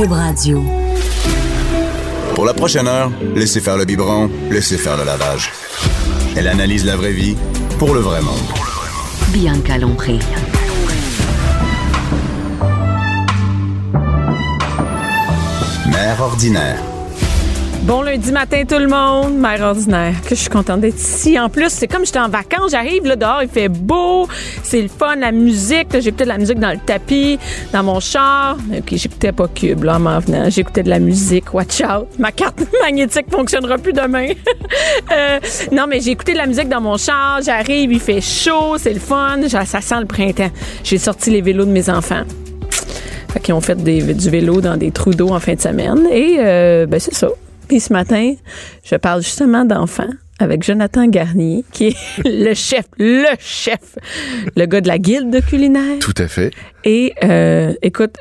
Cube Radio. Pour la prochaine heure, laissez faire le biberon, laissez faire le lavage. Elle analyse la vraie vie pour le vrai monde. Bianca Lompré. Mère ordinaire. Bon lundi matin tout le monde, mère ordinaire. Que je suis contente d'être ici. En plus, c'est comme j'étais en vacances, j'arrive là dehors, il fait beau, c'est le fun, la musique. J'écoutais de la musique dans le tapis, dans mon char. Ok, j'écoutais pas Cube là en m'en venant. J'écoutais de la musique. Watch out, ma carte magnétique fonctionnera plus demain. Euh, non, mais j'ai écouté de la musique dans mon char. J'arrive, il fait chaud, c'est le fun. Ça sent le printemps. J'ai sorti les vélos de mes enfants. Fait qu'ils ont fait des- du vélo dans des trous d'eau en fin de semaine. Et euh, ben c'est ça. Puis ce matin, je parle justement d'enfants avec Jonathan Garnier, qui est le chef, le chef, le gars de la guilde culinaire. Tout à fait. Et euh, écoute,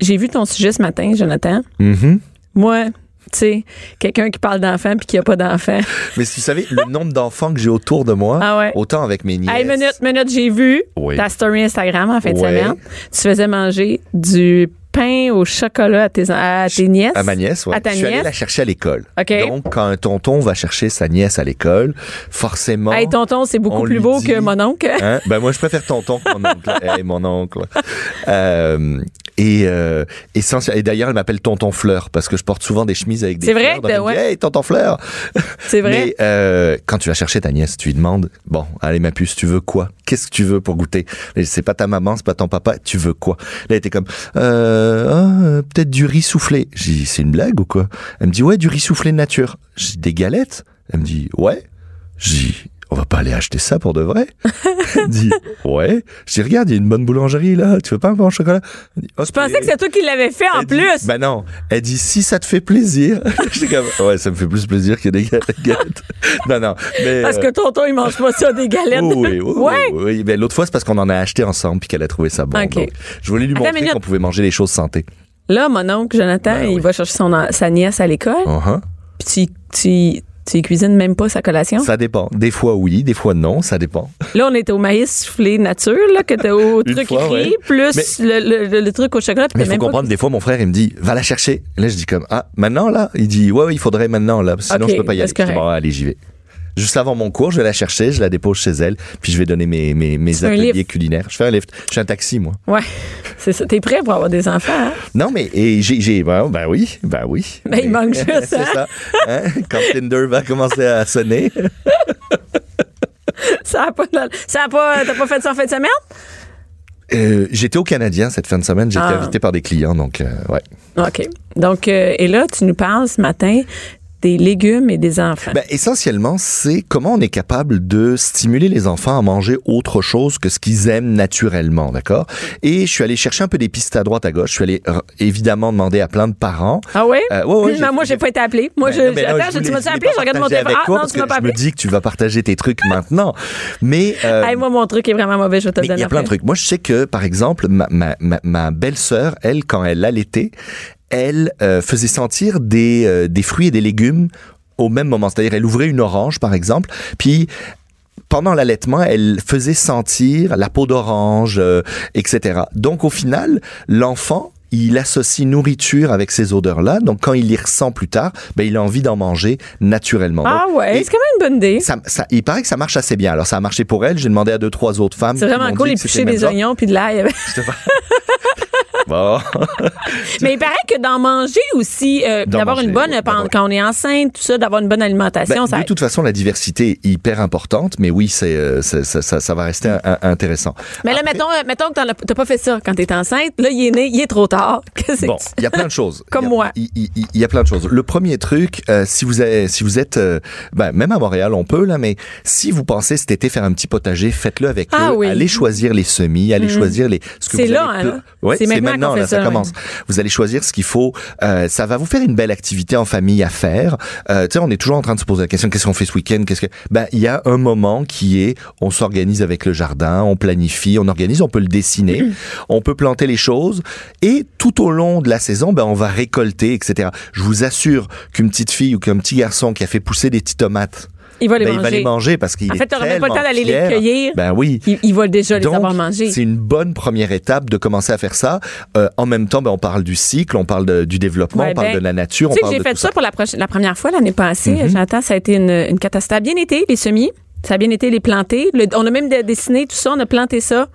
j'ai vu ton sujet ce matin, Jonathan. Mhm. Moi, tu sais, quelqu'un qui parle d'enfants puis qui a pas d'enfants. Mais si vous savez, le nombre d'enfants que j'ai autour de moi, Ah ouais. autant avec mes nièces. Hey, minute, minute, j'ai vu Oui. ta story Instagram en fin de semaine. Tu faisais manger du pain au chocolat à tes, à tes nièces? À ma nièce, ouais. À ta Je suis allé nièce? la chercher à l'école. Donc, quand un tonton va chercher sa nièce à l'école, forcément. Hey, tonton, c'est beaucoup plus beau dit- que mon oncle. Hein? Ben moi, je préfère tonton que mon oncle. Hey, mon oncle. Euh, et, euh, et d'ailleurs, elle m'appelle tonton Fleur parce que je porte souvent des chemises avec des C'est vrai? fleurs. Elle me dit, Ouais. Hey, tonton Fleur. C'est vrai? Mais euh, quand tu vas chercher ta nièce, tu lui demandes bon, allez ma puce, tu veux quoi? Qu'est-ce que tu veux pour goûter? C'est pas ta maman, c'est pas ton papa, tu veux quoi? Là, elle était comme euh, ah, euh, peut-être du riz soufflé. J'ai dit c'est une blague ou quoi? Elle me dit ouais, du riz soufflé nature. J'ai des galettes? Elle me dit ouais. J'ai on va pas aller acheter ça pour de vrai Elle dit ouais. J'ai dit regarde, il y a une bonne boulangerie là, tu veux pas un au chocolat? Dit, Je pensais que c'est toi qui l'avais fait en dit- plus. Ben non. Elle dit si ça te fait plaisir. J'étais comme ouais, ça me fait plus plaisir que des galettes. non non, mais Parce euh, que tonton, il mange pas ça, des galettes. Oh oui, oui, oui, ouais. oui, oui. Ben, l'autre fois, c'est parce qu'on en a acheté ensemble puis qu'elle a trouvé ça bon. Ok. Donc, je voulais lui Attends montrer qu'on pouvait manger les choses santé. Là, mon oncle, Jonathan, Ben il oui. va chercher son, sa nièce à l'école. Uh-huh. Puis tu, tu, tu cuisines même pas sa collation? Ça dépend. Des fois oui, des fois non, ça dépend. Là, on était au maïs soufflé nature, là, que t'as au truc fois, écrit, ouais. plus le, le- truc au chocolat. Mais il faut même pas- comprendre, des fois, mon frère, il me dit, va la chercher. Là, je dis comme, ah, maintenant, là? Il dit, ouais, ouais, il faudrait maintenant, là. Sinon, Ok, je peux pas y aller. c'est Je dis, bon, allez, j'y vais. Juste avant mon cours, je vais la chercher, je la dépose chez elle, puis je vais donner mes, mes, ateliers culinaires. Je fais un lift. Je suis un taxi, moi. Ouais, c'est ça. T'es prêt pour avoir des enfants, hein? Non, mais, et j'ai, ben, ben oui, ben oui. Ben, il manque juste, C'est hein? ça. Hein? Quand Tinder va commencer à sonner. Ça a pas, ça a pas, t'as pas fait ça en fin de semaine? Euh, j'étais au Canadien cette fin de semaine. J'étais Ah. invité par des clients, donc euh, ouais. OK. Donc, euh, et là, tu nous parles ce matin des légumes et des enfants. Ben, essentiellement, c'est comment on est capable de stimuler les enfants à manger autre chose que ce qu'ils aiment naturellement, d'accord? Et je suis allé chercher un peu des pistes à droite à gauche. Je suis allé euh, évidemment demander à plein de parents. ah oui? Euh, ouais, ouais, moi, j'ai pas été appelée. Moi, Ben je, non, là, attends, je je- tu m'as appelé, je regarde mon téléphone. Ah, non, parce tu m'as pas je me appelé. dis que tu vas partager tes trucs maintenant. Mais euh, Hey, moi, mon truc est vraiment mauvais, je vais te Mais il y a plein de trucs. Moi, je sais que, par exemple, ma, ma, ma, ma belle-sœur, elle, quand elle allaitait, elle euh, faisait sentir des, euh, des fruits et des légumes au même moment. C'est-à-dire, elle ouvrait une orange, par exemple, puis pendant l'allaitement, elle faisait sentir la peau d'orange, euh, etc. Donc, au final, l'enfant, il associe nourriture avec ces odeurs-là. Donc, quand il les ressent plus tard, ben, il a envie d'en manger naturellement. Ah Donc, ouais, c'est quand même une bonne idée. ça, ça, il paraît que ça marche assez bien. Alors, ça a marché pour elle. J'ai demandé à deux, trois autres femmes. C'est vraiment cool, dit que éplucher c'était le même des genre. oignons puis de l'ail. Bon. Mais il paraît que d'en manger aussi, euh, d'avoir une bonne, oui, quand, on est enceinte, tout ça, d'avoir une bonne alimentation, Ben, ça de toute façon, la diversité est hyper importante, mais oui, c'est, euh, ça, ça, ça va rester un- un- intéressant. Mais là, mettons, euh, mettons que t'as pas fait ça quand t'es enceinte. Là, il est né, il est trop tard. Bon, il y a plein de choses. Comme a- moi. Il, y a plein de choses. Le premier truc, euh, si vous avez, si vous êtes, ben, même à Montréal, on peut là, mais si vous pensez cet été faire un petit potager, faites-le avec Ah eux. oui. Allez choisir les semis, allez choisir les. C'est là, hein, là. Ouais, c'est maintenant fait là, ça, commence. Vous allez choisir ce qu'il faut. Euh, ça va vous faire une belle activité en famille à faire. Euh, tu sais, on est toujours en train de se poser la question qu'est-ce qu'on fait ce week-end Qu'est-ce que Ben, il y a un moment qui est on s'organise avec le jardin, on planifie, on organise, on peut le dessiner, on peut planter les choses et tout au long de la saison, ben on va récolter, etc. Je vous assure qu'une petite fille ou qu'un petit garçon qui a fait pousser des petites tomates Il va les ben, il va manger. les manger parce qu'il En fait, t'auras même pas le temps d'aller les cueillir. Ben oui. Il, il va déjà les Donc, avoir mangés. c'est une bonne première étape de commencer à faire ça. Euh, en même temps, ben, on parle du cycle, on parle de- du développement, Ouais, on parle ben, de la nature, Tu sais que parle j'ai fait ça, ça. pour la, première fois l'année passée. Mhm. J'entends, ça a été une, une catastrophe. Ça a bien été, les semis. Ça a bien été les planter. Le- on a même dessiné tout ça, on a planté ça.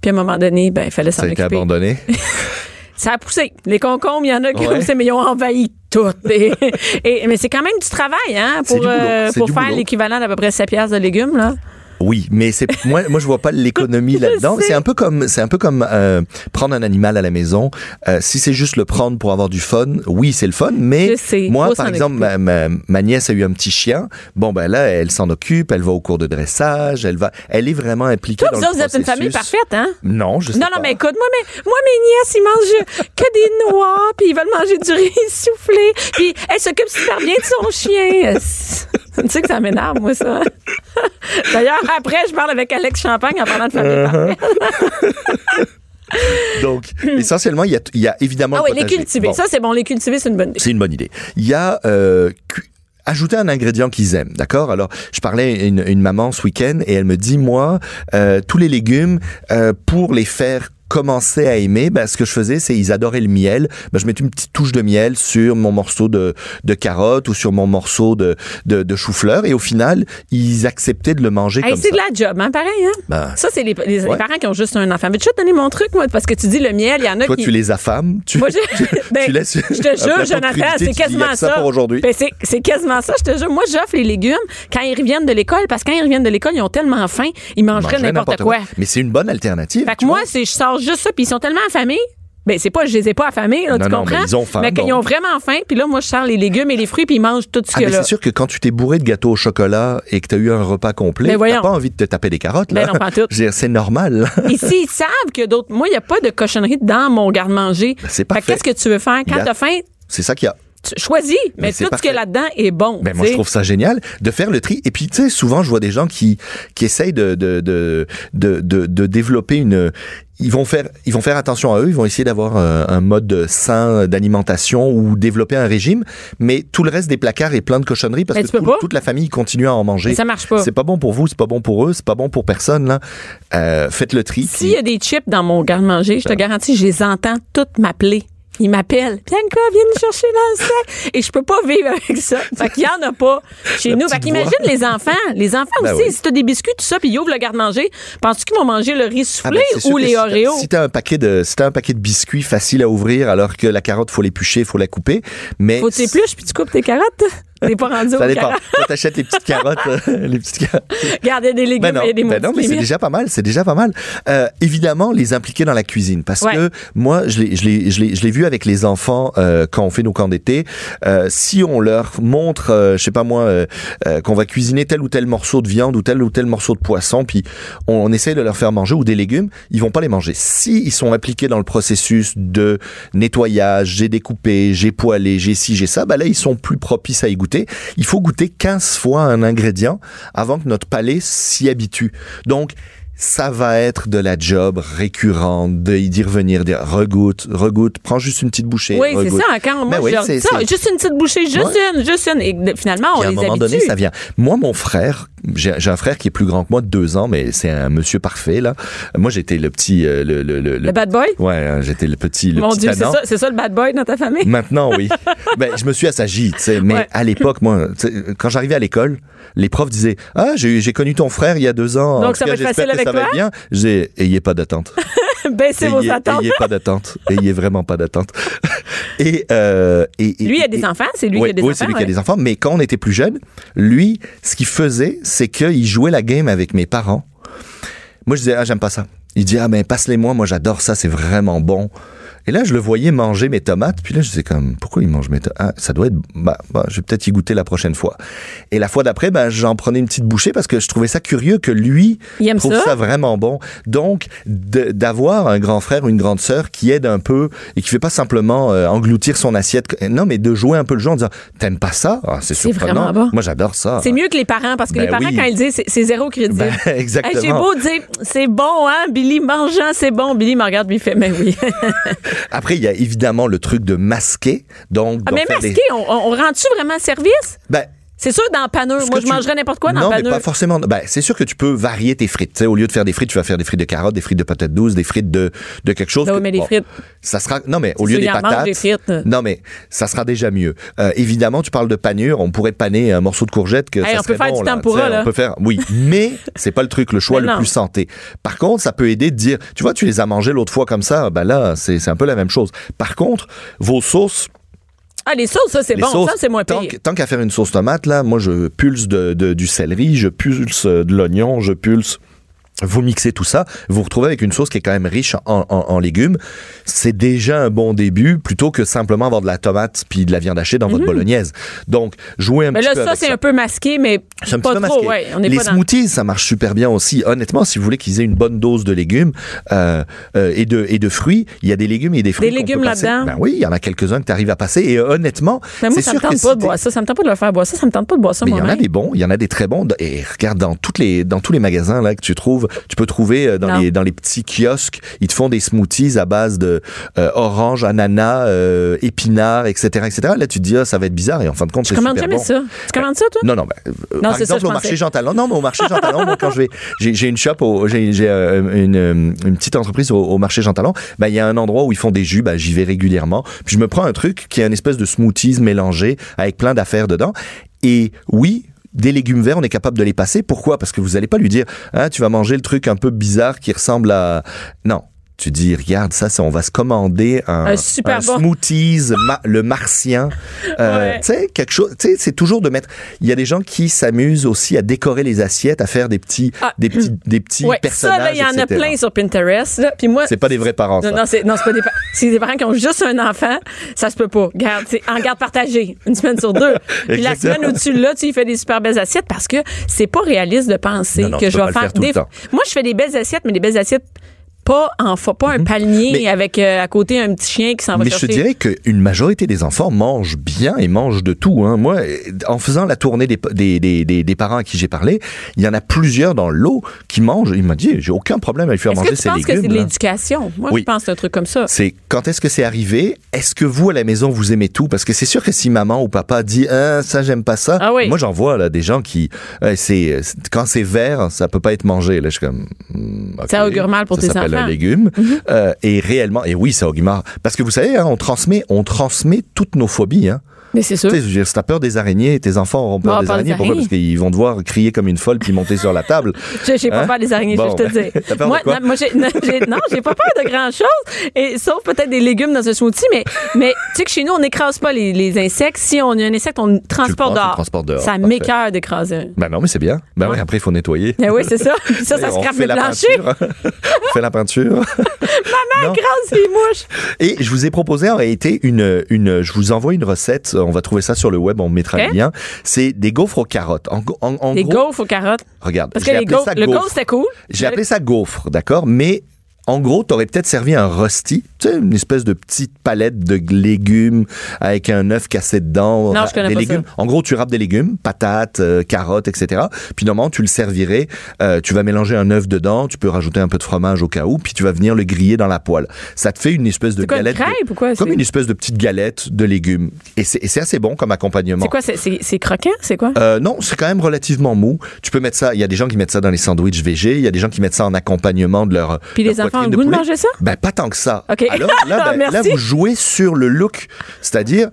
Puis à un moment donné, ben, il fallait s'en Ça a été occuper. abandonné. Ça a poussé. Les concombres, il y en a qui Ouais. ont poussé, mais ils ont envahi tout. Et, et- mais c'est quand même du travail, hein, pour, euh, pour faire l'équivalent d'à peu près 7 piastres de légumes, là. Oui, mais c'est moi, moi je vois pas l'économie là-dedans. C'est un peu comme c'est un peu comme euh, prendre un animal à la maison. Euh, si c'est juste le prendre pour avoir du fun, oui c'est le fun. Mais moi par exemple ma, ma, ma nièce a eu un petit chien. Bon ben là elle s'en occupe, elle va au cours de dressage, elle va, elle est vraiment impliquée Toi, dans vous le autres, vous êtes une famille processus. parfaite, hein? Non, je sais Non, pas. non, mais écoute, moi, mes, moi, mes nièces, ils mangent que des noix, puis ils veulent manger du riz soufflé, puis elle s'occupe super bien de son chien. Tu sais que ça m'énerve, moi, ça. D'ailleurs, après, je parle avec Alex Champagne en parlant de famille parfaite. Donc essentiellement il y a, il y a évidemment Ah le oui, les cultiver. Bon. Ça, c'est bon, les cultiver, c'est une bonne idée. C'est une bonne idée. Il y a euh, ajouter un ingrédient qu'ils aiment, d'accord? Alors, je parlais à une, une maman ce week-end et elle me dit, moi, euh, tous les légumes, euh, pour les faire commencer à aimer, ben, ce que je faisais, c'est ils adoraient le miel. Ben, je mettais une petite touche de miel sur mon morceau de, de carotte ou sur mon morceau de, de, de chou-fleur et au final, ils acceptaient de le manger Hey, comme c'est ça. de la job, hein, pareil, hein? Ben, Ça, c'est les, les- parents qui ont juste un enfant. Mais tu te donner mon truc, moi, parce que tu dis le miel, il y en a toi, qui. tu les affames, tu, Moi, je- ben, tu laisses Je te jure, Jonathan, c'est quasiment ça. pour aujourd'hui. Ben, c'est, c'est quasiment ça, je te jure. Moi, j'offre les légumes quand ils reviennent de l'école, parce que quand ils reviennent de l'école, ils ont tellement faim, ils mangeraient n'importe quoi. Mais c'est une bonne alternative. Fait que moi, c'est, je sors juste ça, puis ils sont tellement affamés. Ben, c'est pas, je les ai pas affamés, là, Non, tu non, comprends? mais ils ont faim, Mais qu'ils donc. ont vraiment faim, puis là, moi, je sors les légumes et les fruits, puis ils mangent tout ce Ah, que mais là. c'est sûr que quand tu t'es bourré de gâteau au chocolat et que tu as eu un repas complet, Mais t'as voyons. pas envie de te taper des carottes. Là. Ben non, pas en tout. Je veux dire, c'est normal. Ici, ils savent que d'autres. Moi, il n'y a pas de cochonnerie dans mon garde-manger. Ben, c'est Fait que parfait. Qu'est-ce que tu veux faire? Il y Quand a- t'as faim, c'est ça qu'il y a. tu choisis, mais, Mais c'est tout ce parfait. que là-dedans est bon. Ben, moi, tu je sais. trouve ça génial de faire le tri. Et puis, tu sais, souvent, je vois des gens qui, qui essayent de, de, de, de, de, de développer une... Ils vont faire, ils vont faire attention à eux. Ils vont essayer d'avoir euh, un mode sain d'alimentation ou développer un régime. Mais tout le reste des placards est plein de cochonneries parce Mais que tout- toute la famille continue à en manger. Mais ça marche pas. C'est pas bon pour vous, c'est pas bon pour eux, c'est pas bon pour personne. Là, Euh, faites le tri. S'il y a des chips dans mon garde-manger, je Ben. te garantis, je les entends toutes m'appeler. Ils m'appellent. Bianca, viens nous chercher dans le sac. Et je peux pas vivre avec ça. Fait qu'il y en a pas chez nous. Fait qu'imagine les enfants. Les enfants Ben aussi, oui. si t'as des biscuits, tout ça, puis ils ouvrent le garde-manger, penses-tu qu'ils vont manger le riz Ah soufflé ben, sûr ou les si t'as- Oreos? Si t'as un paquet de, si t'as un paquet de biscuits facile à ouvrir, alors que la carotte faut l'éplucher, faut la couper, mais Faut que t'épluches puis tu coupes tes carottes? T'es pas rendu ça dépend. Toi, t'achètes les petites carottes, les petites carottes. A des légumes, Ben non, a des ben non, mais c'est déjà pas mal, c'est déjà pas mal. Euh, évidemment, les impliquer dans la cuisine, parce Ouais. que moi, je l'ai, je l'ai, je l'ai, je l'ai vu avec les enfants euh, quand on fait nos camps d'été. Euh, si on leur montre, euh, je sais pas moi, euh, euh, qu'on va cuisiner tel ou tel morceau de viande ou tel ou tel morceau de poisson, puis on, on essaie de leur faire manger ou des légumes, ils vont pas les manger. Si ils sont impliqués dans le processus de nettoyage, j'ai découpé, j'ai poêlé, j'ai ci, j'ai ça, ben là ils sont plus propices à y goûter. Il faut goûter 15 fois un ingrédient avant que notre palais s'y habitue. Donc ça va être de la job récurrente, de d'y revenir, dire regoute, regoute, prends juste une petite bouchée. Oui, c'est ça. Quand moi, Ben oui, je ça, juste une petite bouchée, juste Ouais. une, juste une. Et finalement, on Puis à un les moment habitue. donné, ça vient. Moi, mon frère, j'ai un frère qui est plus grand que moi de deux ans, mais c'est un monsieur parfait là. Moi, j'étais le petit, euh, le, le, le, Le bad boy? Ouais, euh, j'étais le petit, le Mon petit Dieu, c'est ça, c'est ça le bad boy dans ta famille? Maintenant, oui. ben, je me suis assagi, tu sais. Mais Ouais. à l'époque, moi, quand j'arrivais à l'école, les profs disaient Ah, j'ai connu ton frère il y a deux ans. Donc, En ça va être facile avec ça va bien. J'ai Ayez pas d'attente. Baissez vos attentes. ayez pas d'attente. Ayez vraiment pas d'attente. et, euh, et, et- Lui, il a des enfants, c'est lui oui, qui a des oui, enfants. c'est lui qui a des enfants. Mais quand on était plus jeune, lui, ce qu'il faisait, c'est qu'il jouait la game avec mes parents. Moi, je disais, ah, j'aime pas ça. Il dit, ah, ben, passe-les-moi, moi, j'adore ça, c'est vraiment bon. Et là, je le voyais manger mes tomates. Puis là, je disais comme, pourquoi il mange mes tomates? Ah, ça doit être, bah, bah, je vais peut-être y goûter la prochaine fois. Et la fois d'après, ben, j'en prenais une petite bouchée parce que je trouvais ça curieux que lui Il trouve ça? ça vraiment bon. Donc, d'avoir un grand frère ou une grande sœur qui aide un peu et qui fait pas simplement euh, engloutir son assiette. Non, mais de jouer un peu le jeu en disant, t'aimes pas ça? Ah, c'est surprenant. bon. Moi, j'adore ça. C'est mieux que les parents, parce que Ben les parents, oui. quand ils disent, c'est- zéro crédit. Ben, Hey, exactement. J'ai beau dire, c'est bon, hein, Billy, mangeant, c'est bon. Billy me regarde, il fait, mais oui. Après, il y a évidemment le truc de masquer. Donc, Ah, mais on, on, on rend-tu vraiment service? Ben, C'est sûr, dans panure. Moi, je tu- mangerais n'importe quoi dans non, mais panure. pas forcément. Ben, c'est sûr que tu peux varier tes frites. Tu sais, au lieu de faire des frites, tu vas faire des frites de carottes, des frites de patates douces, des frites de, de quelque chose. Oui, que- mais les frites- Ça sera, non, mais au lieu des patates. des frites. Non, mais ça sera déjà mieux. Euh, évidemment, tu parles de panure. On pourrait paner un morceau de courgette que Hey, ça on peut faire bon, du tempura, là. On peut faire, oui. Mais c'est pas le truc, le choix Mais le non. plus santé. Par contre, ça peut aider de dire, tu vois, tu les as mangés l'autre fois comme ça. Ben là, c'est c'est un peu la même chose. Par contre, vos sauces, Ah, les sauces, ça, c'est bon. sauces, Ça, c'est moins pire. Tant qu'à faire une sauce tomate, là, moi, je pulse de, de- du céleri, je pulse de l'oignon, je pulse. Vous mixez tout ça, vous vous retrouvez avec une sauce qui est quand même riche en, en- en légumes. C'est déjà un bon début, plutôt que simplement avoir de la tomate puis de la viande hachée dans votre bolognaise. Donc, jouez un Mhm. Mais petit là, peu ça, c'est un peu masqué, mais c'est un pas petit peu trop. masqué. Ouais, on est les pas dans... smoothies, ça marche super bien aussi. Honnêtement, si vous voulez qu'ils aient une bonne dose de légumes euh, euh, et, de, et de fruits, il y a des légumes et des fruits. Des légumes là-dedans? Ben oui, il y en a quelques-uns que tu arrives à passer. Et euh, honnêtement, Mais moi, ça me tente pas de boire ça. Ça me tente pas de le faire boire ça. Ça me tente pas de boire ça mais il y en a des bons, il y en a des très bons. Et regarde, dans, toutes les, dans tous les magasins là, que tu trouves, tu peux trouver euh, dans, Non. les, dans les petits kiosques, ils te font des smoothies à base de euh, orange, ananas, euh, épinards, etc., etc. Là, tu te dis, ah, ça va être bizarre. Et en fin de compte, Tu c'est commandes super jamais bon. ça? Tu commandes ça, toi? Non, non, ben, euh, Non, par c'est ça, exemple, je au marché Jean Talon. Non, mais au marché Jean Talon, moi, quand je vais, j'ai, une shop, j'ai, euh, une, une petite entreprise au, au marché Jean Talon. Ben, il y a un endroit où ils font des jus, ben, j'y vais régulièrement. Puis je me prends un truc qui est une espèce de smoothies mélangé avec plein d'affaires dedans. Et oui, des légumes verts, on est capable de les passer. Pourquoi? Parce que vous allez pas lui dire, hein, tu vas manger le truc un peu bizarre qui ressemble à, non. Tu dis, regarde, ça, on va se commander un, Un super un bon. smoothies, ma- le martien. Euh, Ouais. Tu sais, quelque chose, tu sais, c'est toujours de mettre, il y a des gens qui s'amusent aussi à décorer les assiettes, à faire des petits, Ah. des petits, des petits Ouais, personnages, il y en a plein sur Pinterest. Là. Puis moi, C'est pas des vrais parents, ça. Non, non, c'est, pas des, c'est des parents qui ont juste un enfant. Ça se peut pas. Garde, en garde partagée. Une semaine sur deux. Puis la semaine là, tu y fais des super belles assiettes parce que c'est pas réaliste de penser Non, non, que tu je vais faire des. Moi, je fais des belles assiettes, mais des belles assiettes pas en fa- pas un palmier Mhm. Mais- avec euh, à côté un petit chien qui s'en va Mais je te chercher. dirais qu'une majorité des enfants mangent bien et mangent de tout. Hein. Moi, en faisant la tournée des, des, des, des, des parents à qui j'ai parlé, il y en a plusieurs dans l'eau qui mangent. Il m'a dit, j'ai aucun problème à lui faire Est-ce manger que tu ses penses que légumes. c'est de l'éducation? Moi, Oui. je pense que un truc comme ça. C'est quand est-ce que c'est arrivé? Est-ce que vous à la maison vous aimez tout? Parce que c'est sûr que si maman ou papa dit ah, ça j'aime pas ça, Ah oui. moi j'en vois là des gens qui euh, c'est quand c'est vert ça peut pas être mangé. Là je suis comme hmm. Ça augure mal pour Ça tes s'appelle Mhm. Euh, et réellement et oui ça mal parce que vous savez hein, on transmet on transmet toutes nos phobies. Hein. Mais c'est sûr. Tu si t'as peur des araignées, tes enfants auront peur Bon, des pas des araignées. Pourquoi? araignées. Parce qu'ils vont devoir crier comme une folle puis monter sur la table. J'ai j'ai pas Hein? peur des araignées, Bon, je te ben, dire. t'as peur de moi, quoi? non, moi, j'ai, non, j'ai, pas peur de grand chose, et sauf peut-être des légumes dans un smoothie, mais, mais tu sais que chez nous, on n'écrase pas les, les insectes. Si on a un insecte, on transporte dehors. transportes dehors. Ça m'écœure d'écraser un. Ben non mais c'est bien. Ben oui après il faut nettoyer. Ben oui, c'est ça. Puis ça, ça scrape le la plancher. on fait la peinture. Non. Écrase les mouches. Et je vous ai proposé en réalité une, une, je vous envoie une recette. On va trouver ça sur le web, on mettra le lien. C'est des gaufres aux carottes. En, en, en Les gros, gaufres aux carottes. regarde, Parce que j'ai les appelé gaufres, ça le gaufre. c'était cool. J'ai appelé ça gaufre, d'accord, mais en gros, t'aurais peut-être servi un rosti, une espèce de petite palette de légumes avec un œuf cassé dedans. Non, je connais des pas légumes. En gros, tu râpes des légumes, patates, euh, carottes, etc. Puis normalement, tu le servirais. euh, tu vas mélanger un œuf dedans. Tu peux rajouter un peu de fromage au cas où. Puis tu vas venir le griller dans la poêle. Ça te fait une espèce de une galette. de- crêpe ou quoi? Comme une espèce de petite galette de légumes. Et c'est assez bon comme accompagnement. C'est quoi? C'est, croquant? C'est quoi? Euh, non, c'est quand même relativement mou. Tu peux mettre ça. Il y a des gens qui mettent ça dans les sandwichs végé. Il y a des gens qui mettent ça en accompagnement de leur. Puis leur les enfants ont le goût de manger ça? Ben pas tant que ça. OK. Alors là, ben, là, vous jouez sur le look, c'est-à-dire.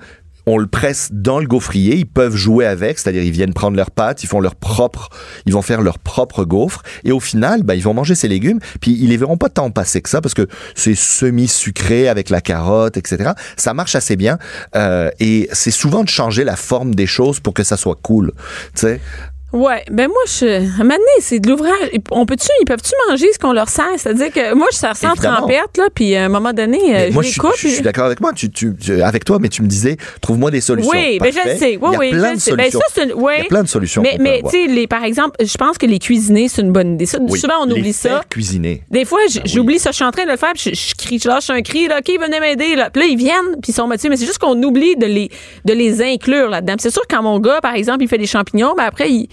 On le presse dans le gaufrier, ils peuvent jouer avec, c'est-à-dire ils viennent prendre leurs pâtes, ils font leur propre, ils vont faire leur propre gaufre, et au final, ben, ils vont manger ces légumes, puis ils les verront pas tant passer que ça parce que c'est semi-sucré avec la carotte, etc. Ça marche assez bien, euh, et c'est souvent de changer la forme des choses pour que ça soit cool, tu sais. Ouais, ben moi, je, donné, c'est de l'ouvrage. On peut-tu, ils peuvent-tu manger ce qu'on leur sert? C'est-à-dire que moi, je sers sans Évidemment. trempette, là, puis à un moment donné, euh, Mais je moi, les je suis, coupe. je suis d'accord avec moi, tu, tu, avec toi, mais tu me disais, trouve-moi des solutions. Oui, ben je Parfait. le sais. Oui, Il y a oui, je sais. Ben, solutions. ça, une-. Il y a plein de solutions. Mais, tu sais, par exemple, je pense que les cuisiner, c'est une bonne idée. Ça, Oui, Souvent, on les oublie ça. cuisiner. Des fois, Ben oui. j'oublie ça. Je suis en train de le faire, puis je, crie, je lâche un cri, là, OK, venez m'aider. Là. Puis là, ils viennent, puis ils sont motivés. Mais c'est juste qu'on oublie de les, de les inclure là-dedans. C'est sûr, quand mon gars, par exemple, il fait des champignons, ben après, il.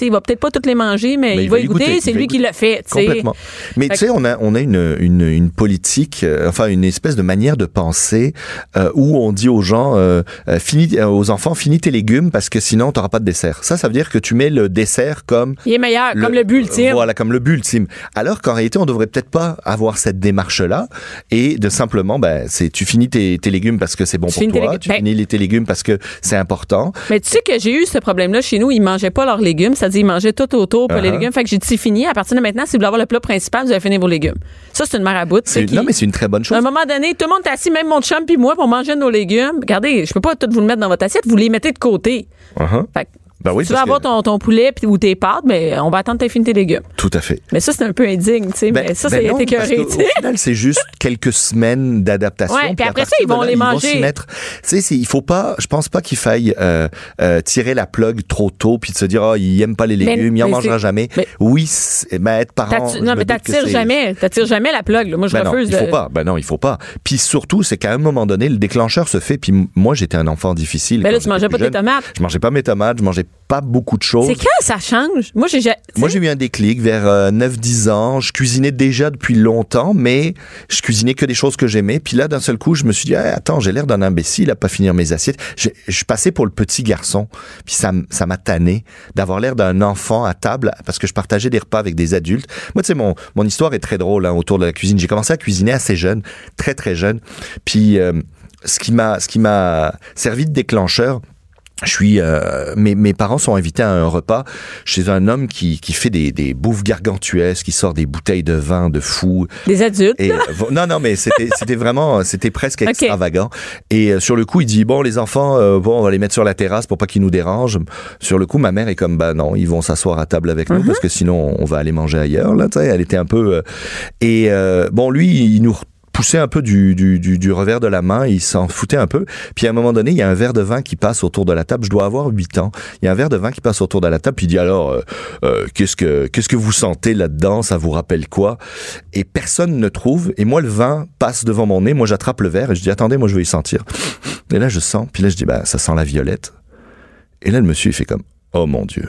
Sais, il va peut-être pas toutes les manger, mais, Mais il va y goûter. C'est lui qui l'a fait. tu sais. Complètement. Mais tu sais, on a, on a une, une, une politique, euh, enfin une espèce de manière de penser euh, où on dit aux gens, euh, euh, finis, euh, aux enfants, finis tes légumes parce que sinon tu n'auras pas de dessert. Ça, ça veut dire que tu mets le dessert comme Il est meilleur, comme le but ultime. Voilà, comme le but ultime. Alors qu'en réalité, on devrait peut-être pas avoir cette démarche-là et de simplement, ben, c'est tu finis tes, tes légumes parce que c'est bon Tu pour tes toi, tu Ben- finis tes légumes parce que c'est important. Mais tu sais que j'ai eu ce problème-là chez nous. Ils mangeaient pas leurs légumes. C'est-à-dire, ils mangeaient tout autour, pas les Uh-huh. légumes. Fait que j'ai dit, c'est fini. À partir de maintenant, si vous voulez avoir le plat principal, vous allez finir vos légumes. Ça, c'est une à qui- Non, mais c'est une très bonne À chose. un moment donné, tout le monde est assis, même mon chum puis moi, pour manger nos légumes. Regardez, je peux pas tout vous le mettre dans votre assiette. Vous les mettez de côté. Uh-huh. Fait que Ben oui, tu vas avoir que- ton, ton poulet ou tes pâtes, mais on va attendre que tu fini tes légumes. Tout à fait. Mais ça, c'est un peu indigne, tu sais. mais ça, ben c'est écœuré, qu'au- tu sais. Au final, c'est juste quelques semaines d'adaptation. Ouais, puis après ça, ils vont là, les Ils manger. vont s'y mettre. Tu sais, il faut pas, je pense pas qu'il faille euh, euh, tirer la plug trop tôt puis de se dire, ah, il aime pas les Mais- légumes, il en mais mangera jamais. mais- oui, ben, être parent. Non, mais t'attires jamais. T'attires jamais la plug. là. Moi, je Ben non, refuse il faut pas. Ben non, il faut pas. Puis surtout, c'est qu'à un moment donné, le déclencheur se fait. Puis moi, j'étais un enfant difficile. Ben là, tu mangeais pas tes tomates. Je mangeais pas mes tomates, je mangeais pas beaucoup de choses. C'est quand ça change? Moi, j'ai. Moi, eu un déclic vers euh, 9-10 ans. Je cuisinais déjà depuis longtemps, mais je cuisinais que des choses que j'aimais. Puis là, d'un seul coup, je me suis dit, Ah, attends, j'ai l'air d'un imbécile à pas finir mes assiettes. Je, je passais pour le petit garçon. Puis ça, ça m'a tanné d'avoir l'air d'un enfant à table parce que je partageais des repas avec des adultes. Moi, tu sais, mon, mon histoire est très drôle hein, autour de la cuisine. J'ai commencé à cuisiner assez jeune, très, très jeune. Puis... euh, ce qui m'a ce qui m'a servi de déclencheur je suis, euh, mes, mes parents sont invités à un repas chez un homme qui, qui fait des, des bouffes gargantuesques, qui sort des bouteilles de vin de fou. Des adultes. Et euh, non, non, mais c'était, c'était vraiment, c'était presque extravagant. Et euh, sur le coup, il dit bon, les enfants, euh, bon, on va les mettre sur la terrasse pour pas qu'ils nous dérangent. Sur le coup, ma mère est comme bah non, ils vont s'asseoir à table avec nous parce que sinon on va aller manger ailleurs. Là, tu sais, elle était un peu. euh, et euh, bon, lui, il nous poussait un peu du, du, du, du revers de la main, il s'en foutait un peu. Puis à un moment donné, il y a un verre de vin qui passe autour de la table. Je dois avoir 8 ans. Il y a un verre de vin qui passe autour de la table. Puis il dit alors, euh, euh, qu'est-ce que qu'est-ce que vous sentez là-dedans? Ça vous rappelle quoi? Et personne ne trouve. Et moi, le vin passe devant mon nez. Moi, j'attrape le verre et je dis attendez, moi, je vais y sentir. Et là, je sens. Puis là, je dis bah ça sent la violette. Et là, le monsieur, il fait comme oh mon dieu.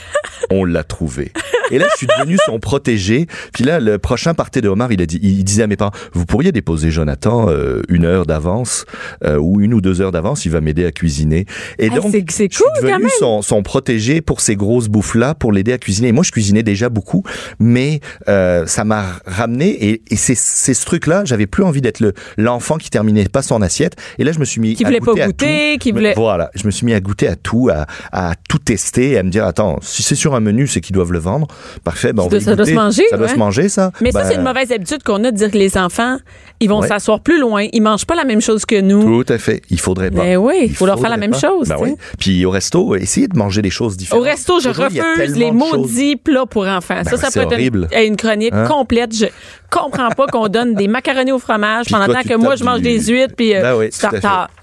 On l'a trouvé. Et là, je suis devenu son protégé. Puis là, le prochain partait de Omar, il, a dit, il disait à mes parents, vous pourriez déposer Jonathan euh, une heure d'avance euh, ou une ou deux heures d'avance, il va m'aider à cuisiner. Et Ah, donc, c'est- je suis devenu son, son protégé pour ces grosses bouffes-là, pour l'aider à cuisiner. Et moi, je cuisinais déjà beaucoup, mais euh, ça m'a ramené. Et, et c'est c'est ce truc-là, j'avais plus envie d'être le l'enfant qui terminait pas son assiette. Et là, je me suis mis Qui à voulait pas goûter à goûter, tout. qui voulait- Voilà, je me suis mis à goûter à tout, à, à tout tester, à me dire attends, si c'est sur un menu, c'est qu'ils doivent le vendre. Parfait, ben on Ça va doit- ça doit goûter. se manger, Ça doit ouais. se manger, ça. Mais ça, Ben, c'est une mauvaise habitude qu'on a de dire que les enfants, ils vont Ouais. s'asseoir plus loin. Ils mangent pas la même chose que nous. Tout à fait. Il faudrait pas. Ben oui, il faut leur faire la même pas. chose, Ben oui. Puis au resto, essayez de manger des choses Au différentes. resto, je refuse les maudits plats pour enfants. ça, Ben, ça peut être horrible. une, une chronique Hein? complète. Je comprends pas qu'on donne des macaronis au fromage Puis pendant toi, que moi, je mange du- des huîtres puis euh, Ben oui, tu. Ça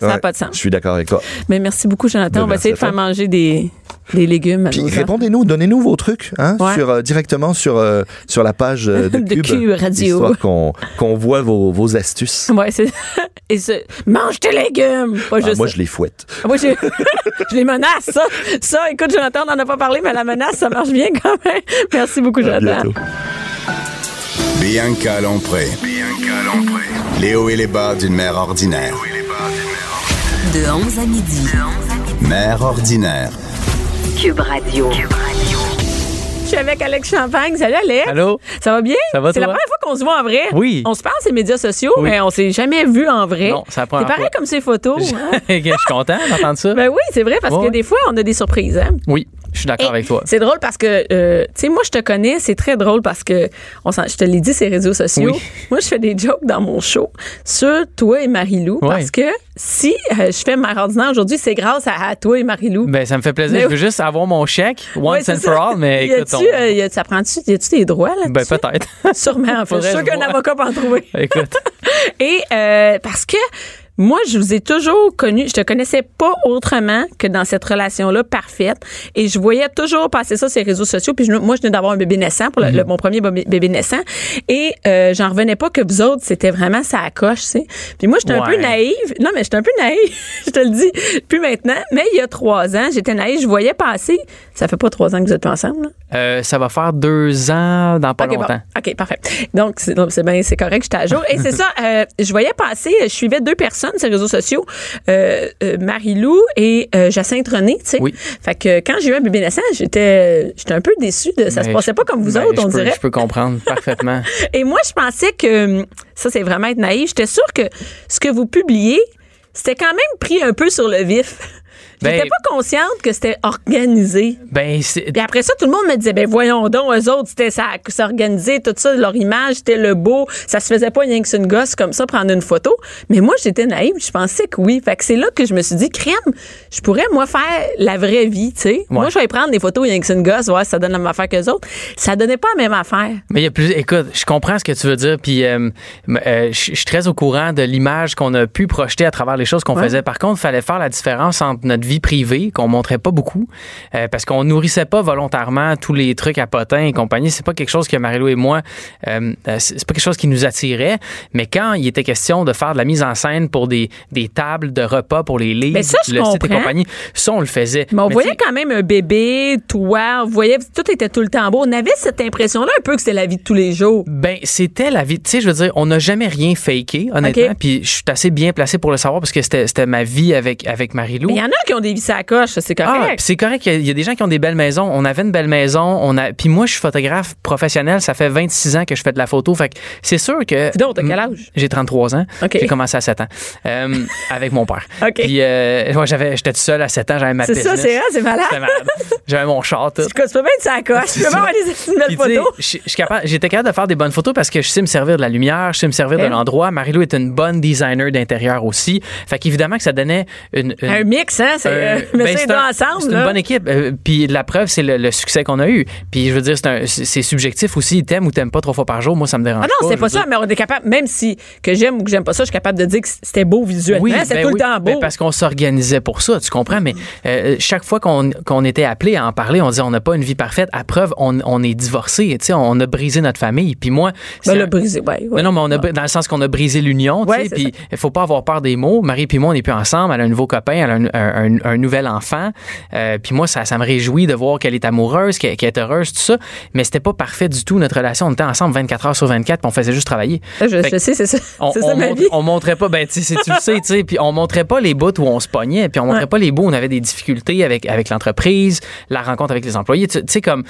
n'a pas de sens. Je suis d'accord avec toi. Mais merci beaucoup, Jonathan. Ben, On va essayer de faire manger des, des légumes Puis répondez-nous, donnez-nous vos trucs, hein, sur, euh, directement sur, euh, sur la page de, Cube, Radio. qu'on voit vos, vos astuces. Ouais, c'est. Et ce, mange tes légumes! Pas Ah, moi, ça. je les fouette. Ah, Moi, je, je les menace, ça. Ça, écoute, Jonathan, on n'en a pas parlé, mais la menace, ça marche bien quand même. Merci beaucoup, À Jonathan. bientôt. Bianca Lompré. Les hauts et les bas d'une mère ordinaire. De 11 à midi. Mère ordinaire. Cube Radio. Je suis avec Alex Champagne. Salut, Alex. Allô? Ça va bien? Ça va, C'est la première fois qu'on se voit en vrai. Oui. On se parle sur les médias sociaux, Oui. mais on s'est jamais vu en vrai. Non, c'est la C'est pareil fois. comme ces photos. hein? je suis content d'entendre ça. Ben oui, c'est vrai, parce Ouais. que des fois, on a des surprises. Hein? oui, je suis d'accord avec toi. C'est drôle parce que, euh, tu sais, moi, je te connais, c'est très drôle parce que, on je te l'ai dit, ces réseaux sociaux. Oui. Moi, je fais des jokes dans mon show sur toi et Marie-Lou parce que si euh, je fais Mère ordinaire aujourd'hui, c'est grâce à, à toi et Marie-Lou. Ben, ça me fait plaisir. Mais Je veux juste avoir mon chèque, once and for all, mais écoute, on- euh, y a- ça prend-tu, y a-tu des droits là ben, peut-être. Sûrement, en fait. Je suis je qu'un avocat peut en trouver. écoute. Et euh, parce que moi, je vous ai toujours connu, je te connaissais pas autrement que dans cette relation-là parfaite. Et je voyais toujours passer ça sur les réseaux sociaux. Puis je- moi, je venais d'avoir un bébé naissant, pour le- le- mon premier bébé naissant. Et euh, j'en revenais pas que vous autres, c'était vraiment ça coche, tu sais. Puis moi, j'étais un peu naïve. Non, mais j'étais un peu naïve, je te le dis. Plus maintenant. Mais il y a trois ans, j'étais naïve. Je voyais passer. Ça fait pas trois ans que vous êtes ensemble, là? Euh, ça va faire deux ans dans pas OK, bon. longtemps. OK, parfait. Donc, c'est donc, c'est bien, c'est correct, j'étais à jour. Et c'est ça, euh, je voyais passer, je suivais deux personnes sur les réseaux sociaux, euh, euh, Marie-Lou et euh, Jacinthe René, tu sais. Oui. Fait que quand j'ai eu un bébé naissant, j'étais j'étais un peu déçue de ça. se Mais passait je- pas comme vous ben, autres, on peux- dirait. Je peux comprendre parfaitement. Et moi, je pensais que, ça, c'est vraiment être naïf. J'étais sûre que ce que vous publiez, c'était quand même pris un peu sur le vif. J'étais Ben- pas consciente que c'était organisé. ben, Puis après ça, tout le monde me disait, ben voyons donc, eux autres, c'était ça, s'organiser, tout ça, leur image, c'était le beau. Ça se faisait pas rien que une gosse comme ça, prendre une photo. Mais moi, j'étais naïve, je pensais que oui. Fait que c'est là que je me suis dit, crème, je pourrais, moi, faire la vraie vie, tu sais. Moi, je vais prendre des photos, rien que une gosse, voir si ça donne la même affaire que les autres. Ça donnait pas la même affaire. Mais il y a plus. Écoute, je comprends ce que tu veux dire, puis euh, euh, je je suis très au courant de l'image qu'on a pu projeter à travers les choses qu'on Ouais. faisait. Par contre, il fallait faire la différence entre notre vie privée, qu'on montrait pas beaucoup, euh, parce qu'on nourrissait pas volontairement tous les trucs à potins et compagnie. C'est pas quelque chose que Marilou et moi, euh, euh, c'est pas quelque chose qui nous attirait. Mais quand il était question de faire de la mise en scène pour des, des tables de repas pour les livres, Mais ça, je le site et compagnie, ça on le faisait. Mais on Mais voyait quand même un bébé, toi, on voyait, tout était tout le temps beau. On avait cette impression-là un peu que c'était la vie de tous les jours. Ben, c'était la vie. Tu sais, je veux dire, on n'a jamais rien faké, honnêtement. Puis je suis assez bien placé pour le savoir parce que c'était ma vie avec, avec Marie-Lou. Mais il y en a qui ont des vies à coche, ça, c'est Ah, correct. puis c'est correct. Il y y, a des gens qui ont des belles maisons. On avait une belle maison. On a. Puis moi, je suis photographe professionnel. Ça fait 26 ans que je fais de la photo. Fait que c'est sûr que. Dis donc, t'as quel âge? J'ai 33 ans. OK. J'ai commencé à 7 ans euh, avec mon père. OK. Puis euh, ouais, j'avais, j'étais tout seul à 7 ans. J'avais ma c'est ça, c'est vrai, c'est malade. Malade. J'avais mon char. Tout. Tu peux pas être ça coche. Tu peux pas avoir des belles photos. J'étais capable de faire des bonnes photos parce que je sais me servir de la lumière, je sais me servir de Ouais. l'endroit. Marie-Lou est une bonne designer d'intérieur aussi. Fait qu'évidemment que ça donnait une. une- Un mix, hein? Euh, ben, les deux un- ensemble. C'est une bonne équipe. Euh, puis la preuve, c'est le, le succès qu'on a eu. Puis je veux dire, c'est subjectif aussi. T'aimes ou t'aimes pas trois fois par jour. Moi, ça me dérange Ah non, c'est pas ça, mais on est capable, même si que j'aime ou que j'aime pas ça, je suis capable de dire que c'était beau visuellement. Oui, c'est ben tout oui. le temps beau. Ben parce qu'on s'organisait pour ça, tu comprends. Mais euh, chaque fois qu'on qu'on était appelé à en parler, on disait on n'a pas une vie parfaite. À preuve, on, on est divorcé. Tu sais, on a brisé notre famille. Puis moi, c'est Ben, le un- brisé, ouais. non, mais on a, dans le sens qu'on a brisé l'union, puis il faut pas avoir peur des mots. Marie puis moi, on n'est plus ensemble, elle a un nouveau copain, elle a un, un- un- un nouvel enfant, Euh, puis moi, ça, ça me réjouit de voir qu'elle est amoureuse, qu'elle est heureuse, tout ça, mais c'était pas parfait du tout, notre relation. On était ensemble 24 heures sur 24, puis on faisait juste travailler. Ça, je, sais, c'est ça. On, ça ma montre- vie. on montrait pas, ben, tu sais, tu le sais, tu sais, puis on montrait pas les bouts où on se pognait, puis on montrait Ouais. pas les bouts où on avait des difficultés avec, avec l'entreprise, la rencontre avec les employés. Tu sais, comme,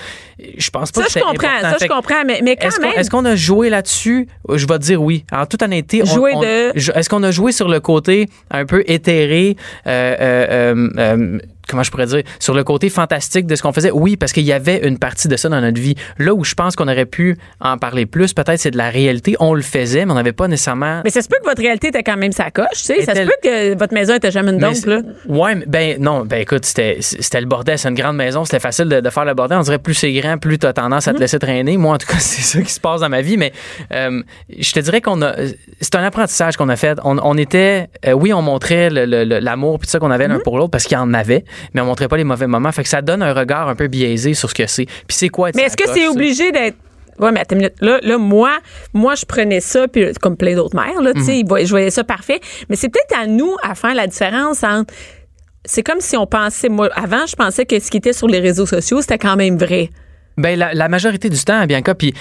je pense pas Ça, que je comprends. important. Ça, je Fait comprends. Mais, mais quand est-ce qu'on même. est-ce qu'on a joué là-dessus? Je vais te dire oui. En toute honnêteté, on- de- Est-ce qu'on a joué sur le côté un peu éthéré, euh, euh, euh, euh, comment je pourrais dire, sur le côté fantastique de ce qu'on faisait? Oui, parce qu'il y avait une partie de ça dans notre vie. Là où je pense qu'on aurait pu en parler plus, peut-être, c'est de la réalité. On le faisait, mais on n'avait pas nécessairement... Mais ça se peut que votre réalité était quand même sa coche, tu sais. Ça se peut que votre maison était jamais une dompe, là. Ouais, mais ben non, ben écoute, c'était le bordel, c'est une grande maison, c'était facile de, de faire le bordel. On dirait plus c'est grand, plus t'as tendance Mhm. à te laisser traîner. Moi, en tout cas, c'est ça qui se passe dans ma vie. Mais euh, je te dirais qu'on a, c'est un apprentissage qu'on a fait. On, on était, euh, oui, on montrait l'amour puis tout ça qu'on avait Mhm. l'un pour l'autre parce qu'il y en avait, mais on montrait pas les mauvais moments. Fait que ça donne un regard un peu biaisé sur ce que c'est. Puis c'est quoi être Mais est-ce que c'est obligé d'être. Ouais, mais attends une minute. Là, là, moi, moi, je prenais ça, puis comme plein d'autres mères, là, tu Mhm. sais, voyaient- je voyais ça parfait. Mais c'est peut-être à nous à faire la différence entre. C'est comme si on pensait. Moi, avant, je pensais que ce qui était sur les réseaux sociaux, c'était quand même vrai. Ben la, la majorité du temps, Bianca. Puis,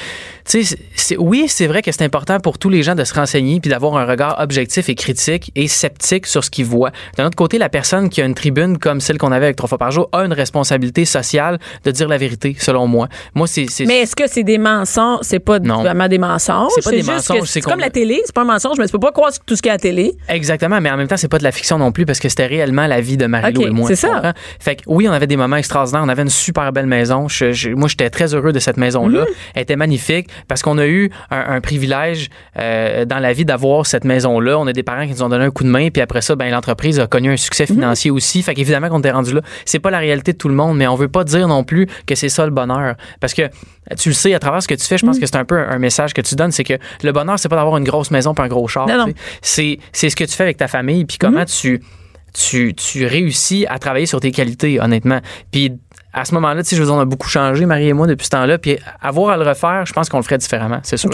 tu sais, oui, c'est vrai que c'est important pour tous les gens de se renseigner puis d'avoir un regard objectif et critique et sceptique sur ce qu'ils voient. D'un autre côté, la personne qui a une tribune comme celle qu'on avait avec trois fois par jour a une responsabilité sociale de dire la vérité, selon moi. Moi, c'est c'est- Mais est-ce que c'est des mensonges? C'est pas Non. vraiment des mensonges. C'est pas des mensonges, c'est comme la télé, c'est pas un mensonge, mais tu peux pas croire tout ce qu'il y a à la télé. Exactement, mais en même temps, c'est pas de la fiction non plus parce que c'était réellement la vie de Marie-Lou Ok, et moi. c'est ça. Fait que oui, on avait des moments extraordinaires. On avait une super belle maison. Je- je- moi, j'étais j'étais très heureux de cette maison-là. Mhm. Elle était magnifique parce qu'on a eu un, un privilège euh, dans la vie d'avoir cette maison-là. On a des parents qui nous ont donné un coup de main, puis après ça, ben, l'entreprise a connu un succès Mhm. financier aussi. Fait qu'évidemment qu'on est rendu là. C'est pas la réalité de tout le monde, mais on veut pas dire non plus que c'est ça le bonheur. Parce que tu le sais, à travers ce que tu fais, je Mhm. pense que c'est un peu un message que tu donnes, c'est que le bonheur, c'est pas d'avoir une grosse maison puis un gros char. C'est, ce que tu fais avec ta famille, puis comment Mhm. tu, tu, tu réussis à travailler sur tes qualités, honnêtement. Puis à ce moment-là, tu sais, je veux dire, on a beaucoup changé, Marie et moi, depuis ce temps-là. Puis avoir à le refaire, je pense qu'on le ferait différemment, c'est sûr.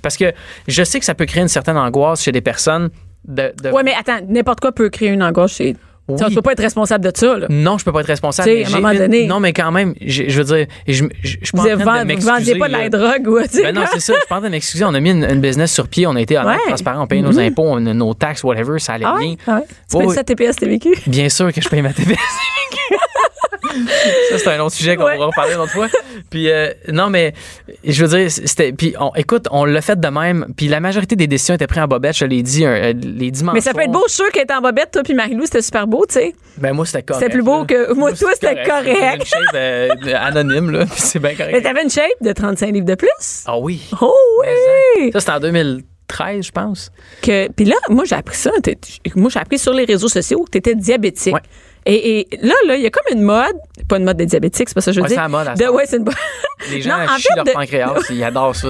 Parce que je sais que ça peut créer une certaine angoisse chez des personnes de. de- Ouais, mais attends, n'importe quoi peut créer une angoisse chez. Oui. Tu peut pas être responsable de ça, là. Non, je peux pas être responsable. Mais à un moment une- donné- Non, mais quand même, je, veux dire, je, je, je Vous m'excuser. vendiez pas de la drogue ou. Ben non, c'est ça. Je train de m'excuser. On a mis une, une business sur pied. On a été honnête, Ouais. transparent. On payait nos impôts, on- nos taxes, whatever. Ça allait Ah bien. ouais? Ah. Tu Oui, payes oui. ça TPS TVQ? Bien sûr que je paye ma TPS. ça, c'est un autre sujet qu'on Ouais. pourra reparler une autre fois. Puis, euh, non, mais je veux dire, c'était. Puis, on- écoute, on l'a fait de même. Puis, la majorité des décisions étaient prises en bobette. Je l'ai dit, euh, les dimanches. Mais ça peut être beau, je suis sûr était en bobette, toi puis Marie-Lou, c'était super beau, tu sais. Ben, moi, c'était correct. C'était plus beau là. que- moi, toi, c'était correct. J'avais une shape euh, anonyme, là. Puis, c'est bien Mais correct. t'avais une shape de 35 livres de plus? Ah oui. Oh oui! Ça, c'était en 2013, je pense. Que, puis là, moi, j'ai appris ça. Moi, j'ai appris sur les réseaux sociaux que tu étais diabétique. Ouais. Et, et là, là, il y a comme une mode, pas une mode des diabétiques, c'est pas ça que je veux Ouais, dire. c'est la mode, à de, ouais, c'est une Les gens Non, en fait, leur de- pancréas. Ils adorent ça.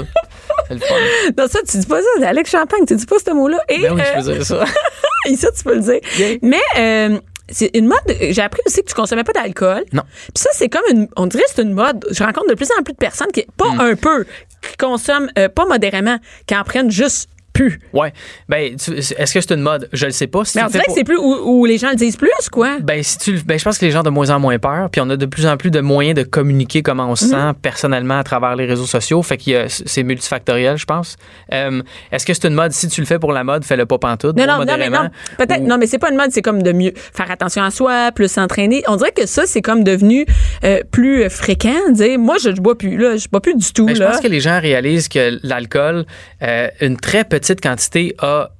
C'est le fun. Non, ça, tu dis pas ça, c'est Alex Champagne, tu dis pas ce mot-là. Et, Ben oui, euh, je veux dire ça. et ça, tu peux le dire. Yeah. Mais euh, c'est une mode. J'ai appris aussi que tu consommais pas d'alcool. Non. Puis ça, c'est comme une. On dirait que c'est une mode. Je rencontre de plus en plus de personnes qui, pas Hmm. un peu, qui consomment euh, pas modérément, qui en prennent juste plus. Ouais. Ben, est-ce que c'est une mode? Je le sais pas. Si Mais on dirait que c'est plus où, où les gens le disent plus, quoi. Ben, si tu, ben, je pense que les gens ont de moins en moins peur, puis on a de plus en plus de moyens de communiquer comment on se Mhm. sent personnellement à travers les réseaux sociaux. Fait que c'est multifactoriel, je pense. Euh, Est-ce que c'est une mode? Si tu le fais pour la mode, fais-le pas pantoute. Non, non, non, mais non. Peut-être, Ou- non, mais c'est pas une mode, c'est comme de mieux faire attention à soi, plus s'entraîner. On dirait que ça, c'est comme devenu euh, plus euh, fréquent. Dire, moi, je, je bois plus, là. Je bois plus du tout, Ben, je là. pense que les gens réalisent que l'alcool, euh, une très petite quantité a,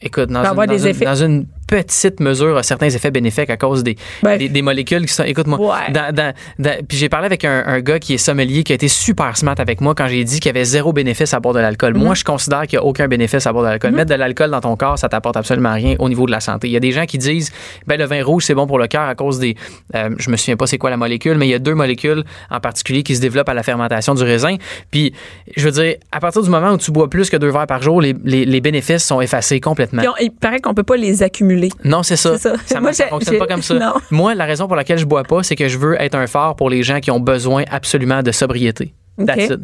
écoute, dans, Peut une, avoir dans des une- effets. dans une petite mesure, a certains effets bénéfiques à cause des, Ben. des, des molécules qui sont. Écoute-moi, Ouais. dans- dans- dans- puis j'ai parlé avec un, un gars qui est sommelier, qui a été super smart avec moi quand j'ai dit qu'il y avait zéro bénéfice à boire de l'alcool. Mhm. Moi, je considère qu'il n'y a aucun bénéfice à boire de l'alcool. Mettre de l'alcool dans ton corps, ça t'apporte absolument rien au niveau de la santé. Il y a des gens qui disent, ben le vin rouge, c'est bon pour le cœur à cause des. euh, je me souviens pas c'est quoi la molécule, mais il y a deux molécules en particulier qui se développent à la fermentation du raisin. Puis, je veux dire, à partir du moment où tu bois plus que deux verres par jour, les, les- les bénéfices sont effacés complètement. Puis on- il paraît qu'on peut pas les accumuler. Non, c'est ça. Ça. Ça, Moi, ça fonctionne pas comme ça. non. Moi, la raison pour laquelle je bois pas, c'est que je veux être un phare pour les gens qui ont besoin absolument de sobriété.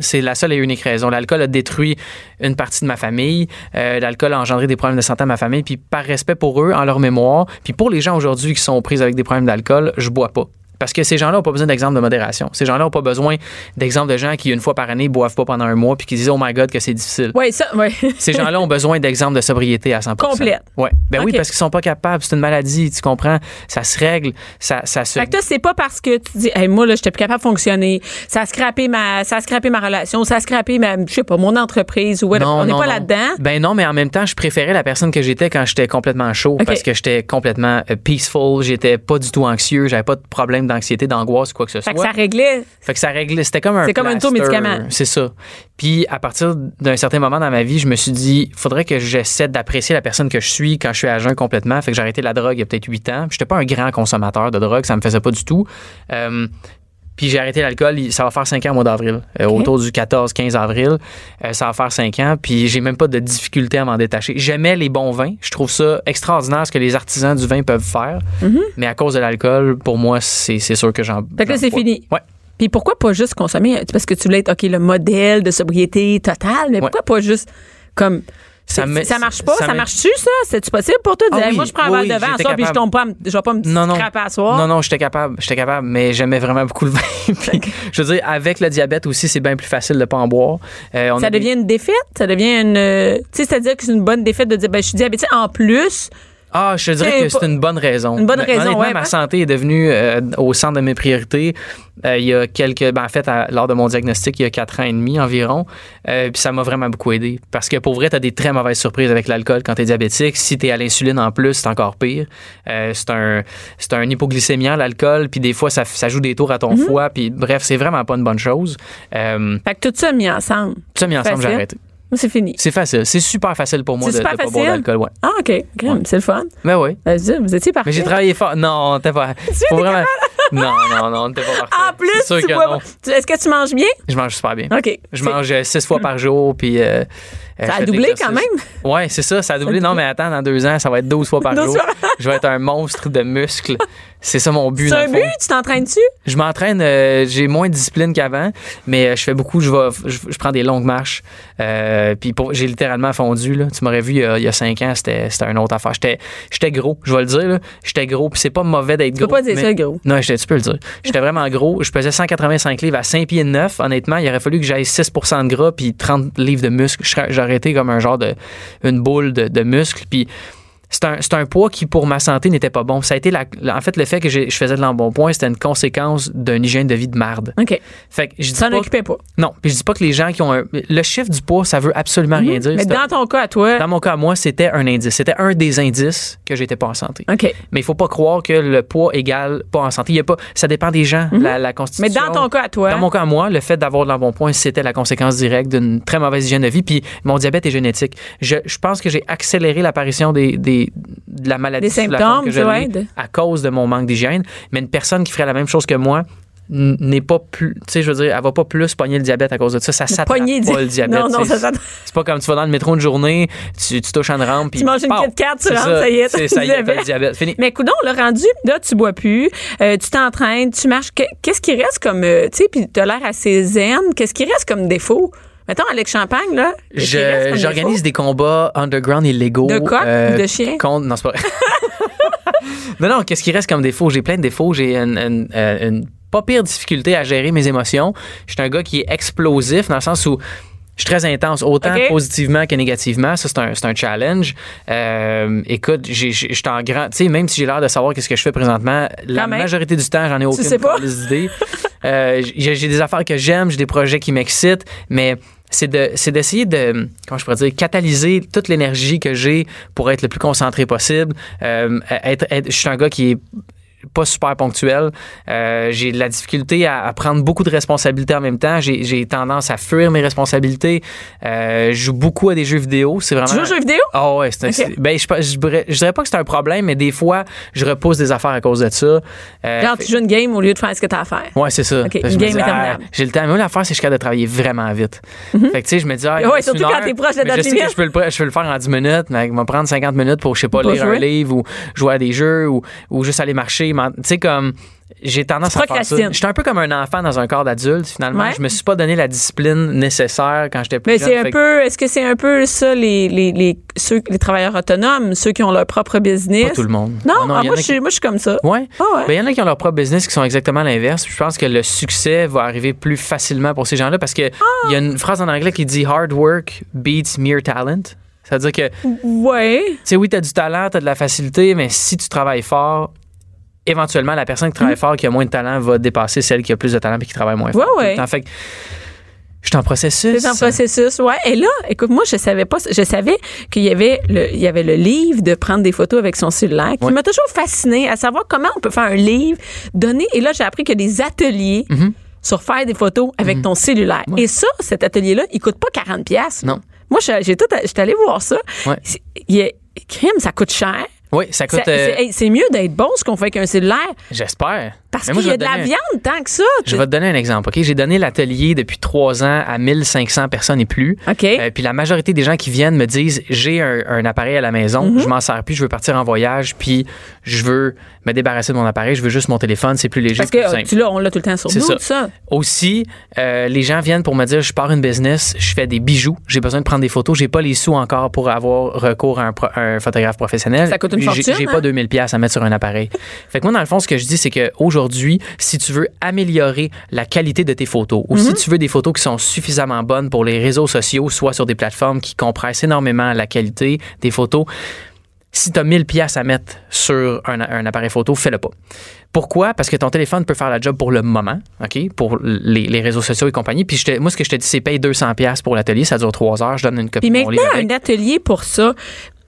C'est la seule et unique raison. L'alcool a détruit une partie de ma famille. Euh, L'alcool a engendré des problèmes de santé à ma famille. Puis par respect pour eux, en leur mémoire, puis pour les gens aujourd'hui qui sont aux prises avec des problèmes d'alcool, je bois pas. Parce que ces gens-là n'ont pas besoin d'exemple de modération. Ces gens-là n'ont pas besoin d'exemple de gens qui, une fois par année, boivent pas pendant un mois puis qui disent Oh my God, que c'est difficile. Oui, ça, oui. Ces gens-là ont besoin d'exemples de sobriété à 100 Complète. Ouais. Ben oui, parce qu'ils sont pas capables. C'est une maladie, tu comprends? Ça se règle, ça, ça se. Fait que toi, c'est pas parce que tu dis, hey, moi, là, j'étais plus capable de fonctionner. Ça a scrappé ma, ça a scrappé ma relation. Ça a scrappé ma, je sais pas, mon entreprise ou whatever. On n'est pas là-dedans. Ben non, mais en même temps, je préférais la personne que j'étais quand j'étais complètement chaud parce que j'étais complètement euh, peaceful, j'étais pas du tout anxieux, j'avais pas de problème d'anxiété, d'angoisse, quoi que ce Fait soit. que ça réglait. Fait que ça réglait, c'était comme un C'est comme un taux médicament. C'est ça. Puis à partir d'un certain moment dans ma vie, je me suis dit, faudrait que j'essaie d'apprécier la personne que je suis quand je suis à jeun complètement. Fait que j'ai arrêté la drogue il y a peut-être 8 ans. Puis J'étais pas un grand consommateur de drogue, ça me faisait pas du tout. Euh, puis j'ai arrêté l'alcool, ça va faire 5 ans au mois d'avril. Euh. Autour du 14-15 avril, euh, ça va faire 5 ans. Puis j'ai même pas de difficulté à m'en détacher. J'aimais les bons vins. Je trouve ça extraordinaire ce que les artisans du vin peuvent faire. Mais à cause de l'alcool, pour moi, c'est sûr que j'en. Fait que là, c'est fini. Ouais. Puis pourquoi pas juste consommer? Parce que tu voulais être, OK, le modèle de sobriété totale, mais pourquoi pas juste comme. Ça Ça, me- ça marche pas? ça marche-tu, ça? C'est-tu possible pour toi de Ah dire, oui, moi, je prends un verre de vin, puis je tombe pas, je vais pas me Non, à soir? Non, non, j'étais capable. J'étais capable, mais j'aimais vraiment beaucoup le vin. Puis, je veux dire, avec le diabète aussi, c'est bien plus facile de pas en boire. Euh, on Ça a devient une défaite? Ça devient une. euh, Tu sais, c'est-à-dire que c'est une bonne défaite de dire, ben, je suis diabétique. En plus, Ah, je te dirais que c'est une bonne raison. Une bonne raison, ouais, ma santé est devenue euh, au centre de mes priorités. Euh, il y a quelques, ben, en fait, à- lors de mon diagnostic, il y a quatre ans et demi environ. Euh, puis ça m'a vraiment beaucoup aidé. Parce que pour vrai, tu as des très mauvaises surprises avec l'alcool quand tu es diabétique. Si tu es à l'insuline en plus, c'est encore pire. C'est un, c'est un hypoglycémiant, l'alcool. Puis des fois, ça, ça joue des tours à Mhm. ton foie. Puis bref, c'est vraiment pas une bonne chose. Fait que tout ça mis ensemble. tout ça mis ensemble, j'ai arrêté. C'est fini. C'est facile. C'est super facile pour moi de C'est ne super pas boire facile? d'alcool. Ouais. Ah, OK. C'est le fun. Ben oui. Vas-y, vous étiez parfait. Mais j'ai travaillé fort. Non, t'es pas. Faut vraiment. Non, non, non, t'es pas parfait. En plus, C'est tu Est-ce que tu manges bien? Je mange super bien. OK. Je mange euh, six fois par jour, puis. euh, euh, Ça a de doublé quand même? Ouais, c'est ça, ça a doublé. Non, mais attends, dans deux ans, ça va être 12 fois par 12 jour. fois. Je vais être un monstre de muscles. C'est ça mon but. C'est un but? Tu t'entraînes-tu? Je m'entraîne, euh, j'ai moins de discipline qu'avant, mais euh, je fais beaucoup, je, vais, je, je prends des longues marches. Euh, puis j'ai littéralement fondu. Là. Tu m'aurais vu il y, a, il y a cinq ans, c'était une autre affaire. J'étais j'étais gros, je vais le dire. là. J'étais gros, puis c'est pas mauvais d'être Tu peux gros. pas dire mais- ça, gros. Non, tu peux le dire. J'étais vraiment gros. Je pesais 185 livres à 5 pieds 9. Honnêtement, il aurait fallu que j'aille 6% de gras puis 30 livres de muscles. J'aurais été comme un genre de une boule de, de muscles. Puis c'est un, poids qui, pour ma santé, n'était pas bon. Ça a été la, en fait, le fait que je faisais de l'embonpoint, c'était une conséquence d'une hygiène de vie de marde. OK. Fait que je dis pas, occupais pas? non, puis je dis pas que les gens qui ont un, le chiffre du poids, ça veut absolument rien dire. Mhm. Mais C'est un- dans ton cas, à toi. dans mon cas, moi, c'était un indice. C'était un des indices que j'étais pas en santé. OK. Mais il faut pas croire que le poids égale pas en santé. Il y a pas, ça dépend des gens, la, la Mais constitution. dans ton cas, à toi. Dans mon cas, moi, le fait d'avoir de l'embonpoint, c'était la conséquence directe d'une très mauvaise hygiène de vie. Puis mon diabète est génétique. Je, je pense que j'ai accéléré l'apparition des, des- de la maladie Des symptômes, que je de- à cause de mon manque d'hygiène. Mais une personne qui ferait la même chose que moi n'est pas plus, tu sais, je veux dire, elle va pas plus pogner le diabète à cause de ça. Ça s'attrape pas le diabète. Non, non, ça. C'est pas comme tu vas dans le métro une journée, tu, tu touches une rampe. puis Tu manges une! Kit Kat, tu rentres, ça y est, c'est- t'as Ça le y est, t'as le diabète. diabète. Fini. Mais coudon, le rendu, là, tu bois plus, euh, tu t'entraînes, tu marches. Que- Qu'est-ce qui reste comme, euh, tu sais, puis t'as l'air assez zen. Qu'est-ce qui reste comme défaut? Mettons, Alex Champagne, là. J'organise des combats underground illégaux. De coq ou de chien? Contre, non, c'est pas non, non, qu'est-ce qui reste comme défaut? J'ai plein de défauts. J'ai une, une- euh, une pas pire difficulté à gérer mes émotions. Je suis un gars qui est explosif dans le sens où je suis très intense, autant positivement que négativement. Ça, c'est un, un challenge. Euh, écoute, je suis en grand... Tu sais, même si j'ai l'air de savoir qu'est-ce que je fais présentement, la même. majorité du temps, j'en ai aucune d'idée. Euh, j'ai des affaires que j'aime, j'ai des projets qui m'excitent, mais c'est de d'essayer de comment je pourrais dire catalyser toute l'énergie que j'ai pour être le plus concentré possible Euh, être, être- je suis un gars qui est pas super ponctuel. Euh, j'ai de la difficulté à, à prendre beaucoup de responsabilités en même temps. J'ai tendance à fuir mes responsabilités. Euh, je joue beaucoup à des jeux vidéo. C'est vraiment. Tu joues aux jeux vidéo? Ah ouais, c'est un- Ok. c'est- ben, je, je, dirais- je dirais pas que c'est un problème, mais des fois, je repousse des affaires à cause de ça. Euh, Genre, tu joues une game au lieu de faire ce que t'as à faire. Ouais, c'est ça. Une game dis, ah, j'ai le temps. Mais l'affaire, c'est que je suis capable de travailler vraiment vite. Fait que, tu sais, je me dis, ah, Ouais, surtout quand t'es proche de notre je sais que je peux, le, je peux le faire en 10 minutes, mais il va prendre 50 minutes pour, je sais pas, lire jouer. un livre ou jouer à des jeux ou, ou juste aller marcher. Tu sais, comme, j'ai tendance Tu à faire ça. J'étais un peu comme un enfant dans un corps d'adulte, finalement. Ouais. Je me suis pas donné la discipline nécessaire quand j'étais plus Mais jeune. c'est un peu, est-ce que c'est un peu ça, les, les, les, ceux, les travailleurs autonomes, ceux qui ont leur propre business? Pas tout le monde. Non, Ah ah, moi, je qui- moi, je suis comme ça. Ouais. Ah ouais. Ben, il y en a qui ont leur propre business qui sont exactement l'inverse. Je pense que le succès va arriver plus facilement pour ces gens-là parce que il y a une phrase en anglais qui dit hard work beats mere talent. C'est-à-dire que, tu Ouais. sais, oui, tu as du talent, tu as de la facilité, mais si tu travailles fort, éventuellement, la personne qui travaille fort, qui a moins de talent, va dépasser celle qui a plus de talent et qui travaille moins fort. Ouais, ouais. En fait, je suis en processus. C'est un processus, ouais. Et là, écoute, moi, je savais pas, je savais qu'il y avait le, il y avait le livre de prendre des photos avec son cellulaire, qui Ouais. m'a toujours fasciné à savoir comment on peut faire un livre, donner. Et là, j'ai appris qu'il y a des ateliers Mhm. sur faire des photos avec ton cellulaire. Et ça, cet atelier-là, il coûte pas 40 pièces. Non. Moi, j'ai tout, j'étais allée voir ça. Ouais. Il y a, crime, ça coûte cher. Oui, ça coûte. Euh, c'est mieux d'être bon ce qu'on fait avec un cellulaire J'espère. Parce qu'il y a de la viande tant que ça. Je vais te donner un exemple, OK? J'ai donné l'atelier depuis trois ans à 1500 personnes et plus. OK. Euh, puis la majorité des gens qui viennent me disent j'ai un, un appareil à la maison, Mhm. je m'en sers plus, je veux partir en voyage, puis je veux me débarrasser de mon appareil, je veux juste mon téléphone, c'est plus léger, Parce plus que simple. tu l'as, on l'a tout le temps sur nous, ça. tout ça. Aussi, euh, les gens viennent pour me dire je pars une business, je fais des bijoux, j'ai besoin de prendre des photos, j'ai pas les sous encore pour avoir recours à un, pro- un photographe professionnel. Ça coûte une fortune, J'ai hein? pas 2000 pièces à mettre sur un appareil. fait que moi dans le fond ce que je dis c'est que aujourd'hui, si tu veux améliorer la qualité de tes photos ou Mhm. si tu veux des photos qui sont suffisamment bonnes pour les réseaux sociaux, soit sur des plateformes qui compressent énormément la qualité des photos, si tu as 1000 pièces à mettre sur un, un appareil photo, fais-le pas. Pourquoi? Parce que ton téléphone peut faire la job pour le moment, OK? Pour les, les réseaux sociaux et compagnie. Puis je te- moi, ce que je te dis, c'est paye 200$ piastres pour l'atelier. Ça dure 3 heures. Je donne une copie Puis maintenant, un atelier pour ça.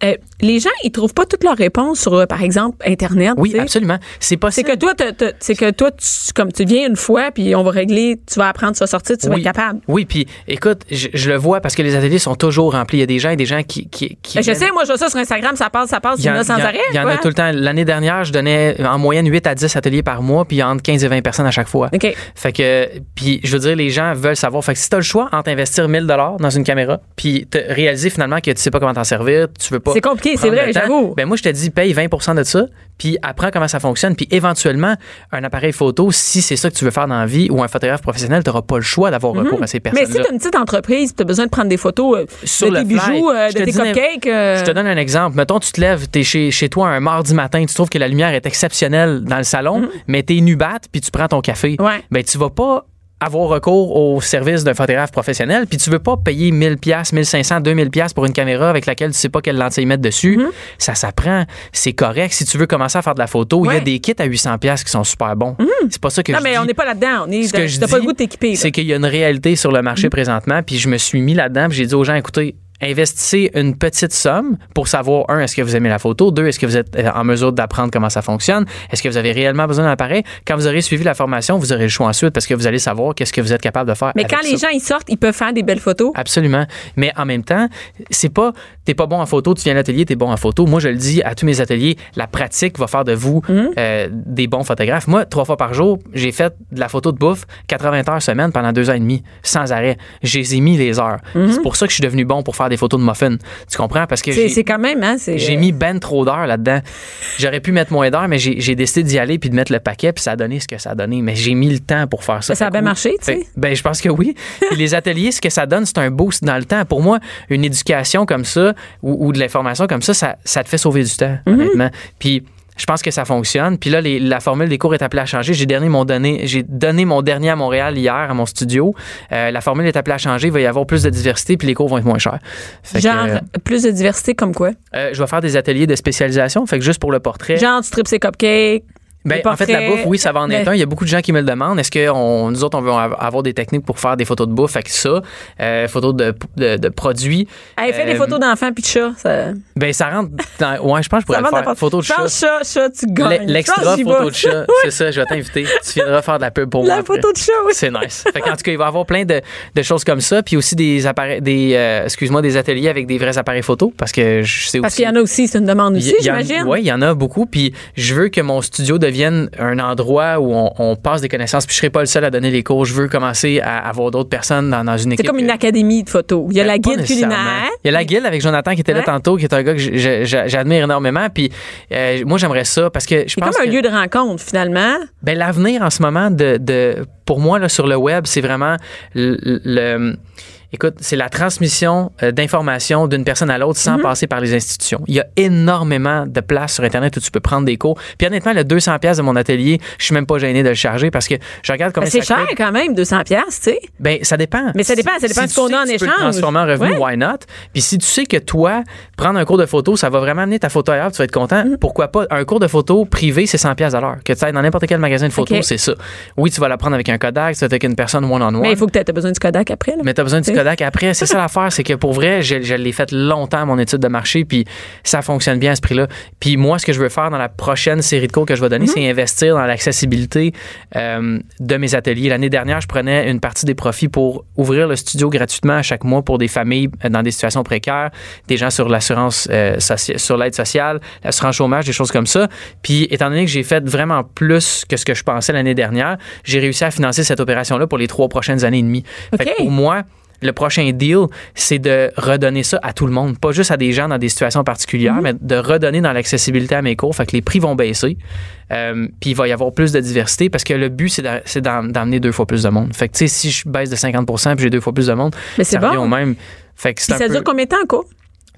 Euh, les gens, ils trouvent pas toutes leurs réponses sur, euh, par exemple, Internet. Oui, absolument. C'est C'est possible. que toi, c'est que toi, tu, comme tu viens une fois, puis on va régler, tu vas apprendre, tu vas sortir, tu vas être capable. Oui, puis écoute, je, je le vois parce que les ateliers sont toujours remplis. Il y a des gens et des gens qui. qui, qui Ben, je viennent- sais, moi, je vois ça sur Instagram, ça passe, ça passe, Il y en a sans arrêt. il y en a tout le temps. L'année dernière, je donnais en moyenne 8 à 10 ateliers par mois, puis entre 15 et 20 personnes à chaque fois. OK. Fait que, puis je veux dire, les gens veulent savoir. Fait que si tu as le choix entre investir 1000 dans une caméra, puis te réaliser finalement que tu sais pas comment t'en servir, tu veux pas. C'est compliqué, c'est vrai, j'avoue. Ben moi, je te dis, paye 20 de ça, puis apprends comment ça fonctionne, puis éventuellement, un appareil photo, si c'est ça que tu veux faire dans la vie, ou un photographe professionnel, tu n'auras pas le choix d'avoir recours à ces Mhm. Mais si tu as une petite entreprise, tu as besoin de prendre des photos euh, Sur de le tes fly. bijoux, euh, de te tes cupcakes. euh, Je te donne un exemple. Mettons, tu te lèves, tu es chez, chez toi un mardi matin, tu trouves que la lumière est exceptionnelle dans le salon, mais tu es nubat, puis tu prends ton café. Mhm. Ouais. Ben, tu vas pas avoir recours au service d'un photographe professionnel, puis tu veux pas payer 1000 pièces, 1500, 2000 pièces pour une caméra avec laquelle tu sais pas quelle lentille mettre dessus. Ça s'apprend, c'est correct. Si tu veux commencer à faire de la photo, il y Mhm. Mhm. a des kits à 800 pièces qui sont super bons. C'est pas ça que Non, je mais dis. on n'est pas là-dedans. On est, Ce que je pas le goût de t'équiper. Mhm. C'est qu'il y a une réalité sur le marché présentement, puis je me suis mis là-dedans, puis j'ai dit aux gens, écoutez, investissez une petite somme pour savoir, un, est-ce que vous aimez la photo, deux, est-ce que vous êtes euh, en mesure d'apprendre comment ça fonctionne, est-ce que vous avez réellement besoin d'un appareil? Quand vous aurez suivi la formation, vous aurez le choix ensuite parce que vous allez savoir qu'est-ce que vous êtes capable de faire. Mais avec quand les ça. gens ils sortent, ils peuvent faire des belles photos. Absolument. Mais en même temps, c'est pas, t'es pas bon en photo, tu viens à l'atelier, t'es bon en photo. Moi, je le dis à tous mes ateliers, la pratique va faire de vous Mhm. euh, des bons photographes. Moi, trois fois par jour, j'ai fait de la photo de bouffe 80 heures semaine pendant deux ans et demi, sans arrêt. J'ai mis les heures. C'est pour ça que je suis devenu bon pour faire des photos de muffins. Tu comprends? Parce que. C'est j'ai- c'est quand même, hein? j'ai mis ben trop d'heures là-dedans. J'aurais pu mettre moins d'heures, mais j'ai décidé d'y aller puis de mettre le paquet, puis ça a donné ce que ça a donné. Mais j'ai mis le temps pour faire ça. Ça a bien marché, tu sais? Ben, je pense que oui. Puis les ateliers, ce que ça donne, c'est un boost dans le temps. Pour moi, une éducation comme ça ou, ou de l'information comme ça, ça, ça te fait sauver du temps, Mhm. honnêtement. Puis je pense que ça fonctionne. Puis là, les- la formule des cours est appelée à changer. J'ai donné mon donné, j'ai donné mon dernier à Montréal hier à mon studio. Euh, la formule est appelée à changer. Il va y avoir plus de diversité, puis les cours vont être moins chers. Fait que, Genre, euh, plus de diversité comme quoi? euh, je vais faire des ateliers de spécialisation. Fait que juste pour le portrait. Genre, tu tripes ses cupcakes. Ben, en fait, la bouffe, oui, ça va en être Ben, un. Il y a beaucoup de gens qui me le demandent. Est-ce que on- nous autres, on veut av- avoir des techniques pour faire des photos de bouffe avec ça, euh, photos de, de, de produits? Hey, fais des Euh, photos d'enfants puis de chats. Ça, Ben, ça rentre dans. Ouais, je pense que je pourrais ça le faire. n'importe- Photo de Je chat. chat, tu gagnes. L'extra photo de chat. C'est ça, je vais t'inviter. Tu viendras faire de la pub pour moi. La après. photo de chat, oui. C'est nice. Fait en tout cas, il va y avoir plein de, de choses comme ça, puis aussi des appareils, des, euh, excuse-moi, des ateliers avec des vrais appareils photo, parce que je sais Parce aussi. qu'il y en a aussi, c'est une demande aussi, j'imagine. Oui, il y en a beaucoup. Puis je veux que mon studio devienne un endroit où on, on passe des connaissances. Puis je serai pas le seul à donner les cours. Je veux commencer à avoir d'autres personnes dans, dans une C'est équipe. comme une académie de photos. Il y a Ben, la guide culinaire. Il y a la guilde avec Jonathan qui était là tantôt, qui est un gars que j'admire énormément. Puis euh, moi, j'aimerais ça parce que je C'est pense comme un que lieu de rencontre, finalement. ben, l'avenir en ce moment de, de pour moi là, sur le web, c'est vraiment le, le- Écoute, c'est la transmission euh, d'informations d'une personne à l'autre sans Mhm. passer par les institutions. Il y a énormément de place sur Internet où tu peux prendre des cours. Puis honnêtement, le 200 pièces de mon atelier, je suis même pas gêné de le charger parce que je regarde comment Ben, c'est cher coûte. quand même, 200 pièces, tu sais. Ben, ça dépend. Mais ça dépend, ça dépend Si de ce qu'on tu a en tu peux le échange. transformer en revenu, Ouais. why not? Puis si tu sais que toi, prendre un cours de photo, ça va vraiment amener ta photo ailleurs, tu vas être content, Mm-hmm. pourquoi pas? Un cours de photo privé, c'est 100 pièces à l'heure. Que tu ailles dans n'importe quel magasin de photos, c'est ça. Oui, tu vas la prendre avec un Kodak, tu vas être avec une personne one-on-one. Mais il faut que tu aies besoin du Kodak après. Là. Mais t'as besoin du Tu sais. Kodak après. C'est ça l'affaire, c'est que pour vrai, je, je l'ai fait longtemps, mon étude de marché, puis ça fonctionne bien à ce prix-là. Puis moi, ce que je veux faire dans la prochaine série de cours que je vais donner, Mm-hmm. c'est investir dans l'accessibilité euh, de mes ateliers. L'année dernière, je prenais une partie des profits pour ouvrir le studio gratuitement à chaque mois pour des familles euh, dans des situations précaires, des gens sur l'assurance euh, sur l'aide sociale, l'assurance chômage, des choses comme ça. Puis étant donné que j'ai fait vraiment plus que ce que je pensais l'année dernière, j'ai réussi à financer cette opération-là pour les trois prochaines années et demie. Fait que pour moi, le prochain deal, c'est de redonner ça à tout le monde, pas juste à des gens dans des situations particulières, mais de redonner dans l'accessibilité à mes cours. Fait que les prix vont baisser. Euh, puis il va y avoir plus de diversité parce que le but, c'est d'a- c'est d'em- d'emmener deux fois plus de monde. Fait que, tu sais, si je baisse de 50% puis j'ai deux fois plus de monde, Mais ça revient bon. au même. Fait que ça peu... dure combien de temps, en cours?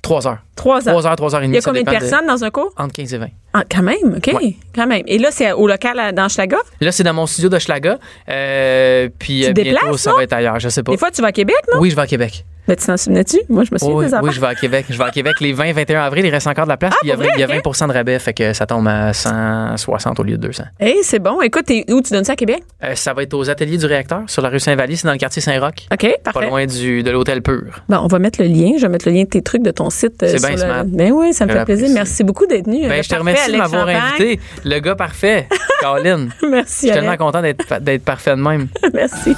Trois heures. Trois heures. Trois heures, trois heures et Il demie. y a combien de personnes dans un cours? Entre 15 et 20. Ah, quand même, OK. Ouais. Quand même. Et là, c'est au local à- dans Schlaga? Là, c'est dans mon studio de Schlaga. Euh, puis Tu euh, te bientôt, déplaces, ça non? va être ailleurs. Je sais pas. Des fois, tu vas à Québec, non? Oui, je vais à Québec. Ben, tu t'en souvenais-tu? Moi, je me souviens oui, des affaires. oui, je vais à Québec. Je vais à Québec les 20 21 avril. Il reste encore de la place. Ah, il y a pour 20, il y a vrai? 20 de rabais, fait que ça tombe à 160 au lieu de 200. Hey, c'est bon. Écoute, où? Tu donnes ça à Québec? Euh, ça va être aux ateliers du réacteur sur la rue Saint-Vallier. C'est dans le quartier Saint-Roch. OK, Pas parfait. loin du, de l'hôtel Pur. Bon, on va mettre le lien. Je vais mettre le lien de tes trucs, de ton site. euh, C'est bien le- smart. Ben oui, ça me fait plaisir. Merci beaucoup d'être venu. Ben, Euh, je te remercie de m'avoir invité. Le gars parfait, Caroline. Je Merci, suis tellement content d'être d'être parfait de même. Merci.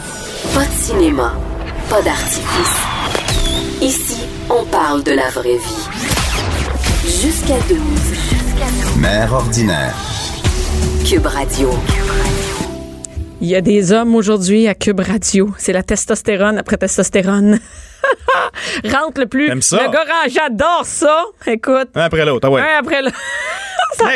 Pas de cinéma, pas d'artifice. Ici, on parle de la vraie vie. Jusqu'à 12. Mère ordinaire. Cube Radio. Il y a des hommes aujourd'hui à Cube Radio. C'est la testostérone après testostérone. Rentre le plus. Ça? Le gars, j'adore ça. Écoute. Un après l'autre, ah ouais. Un après l'autre.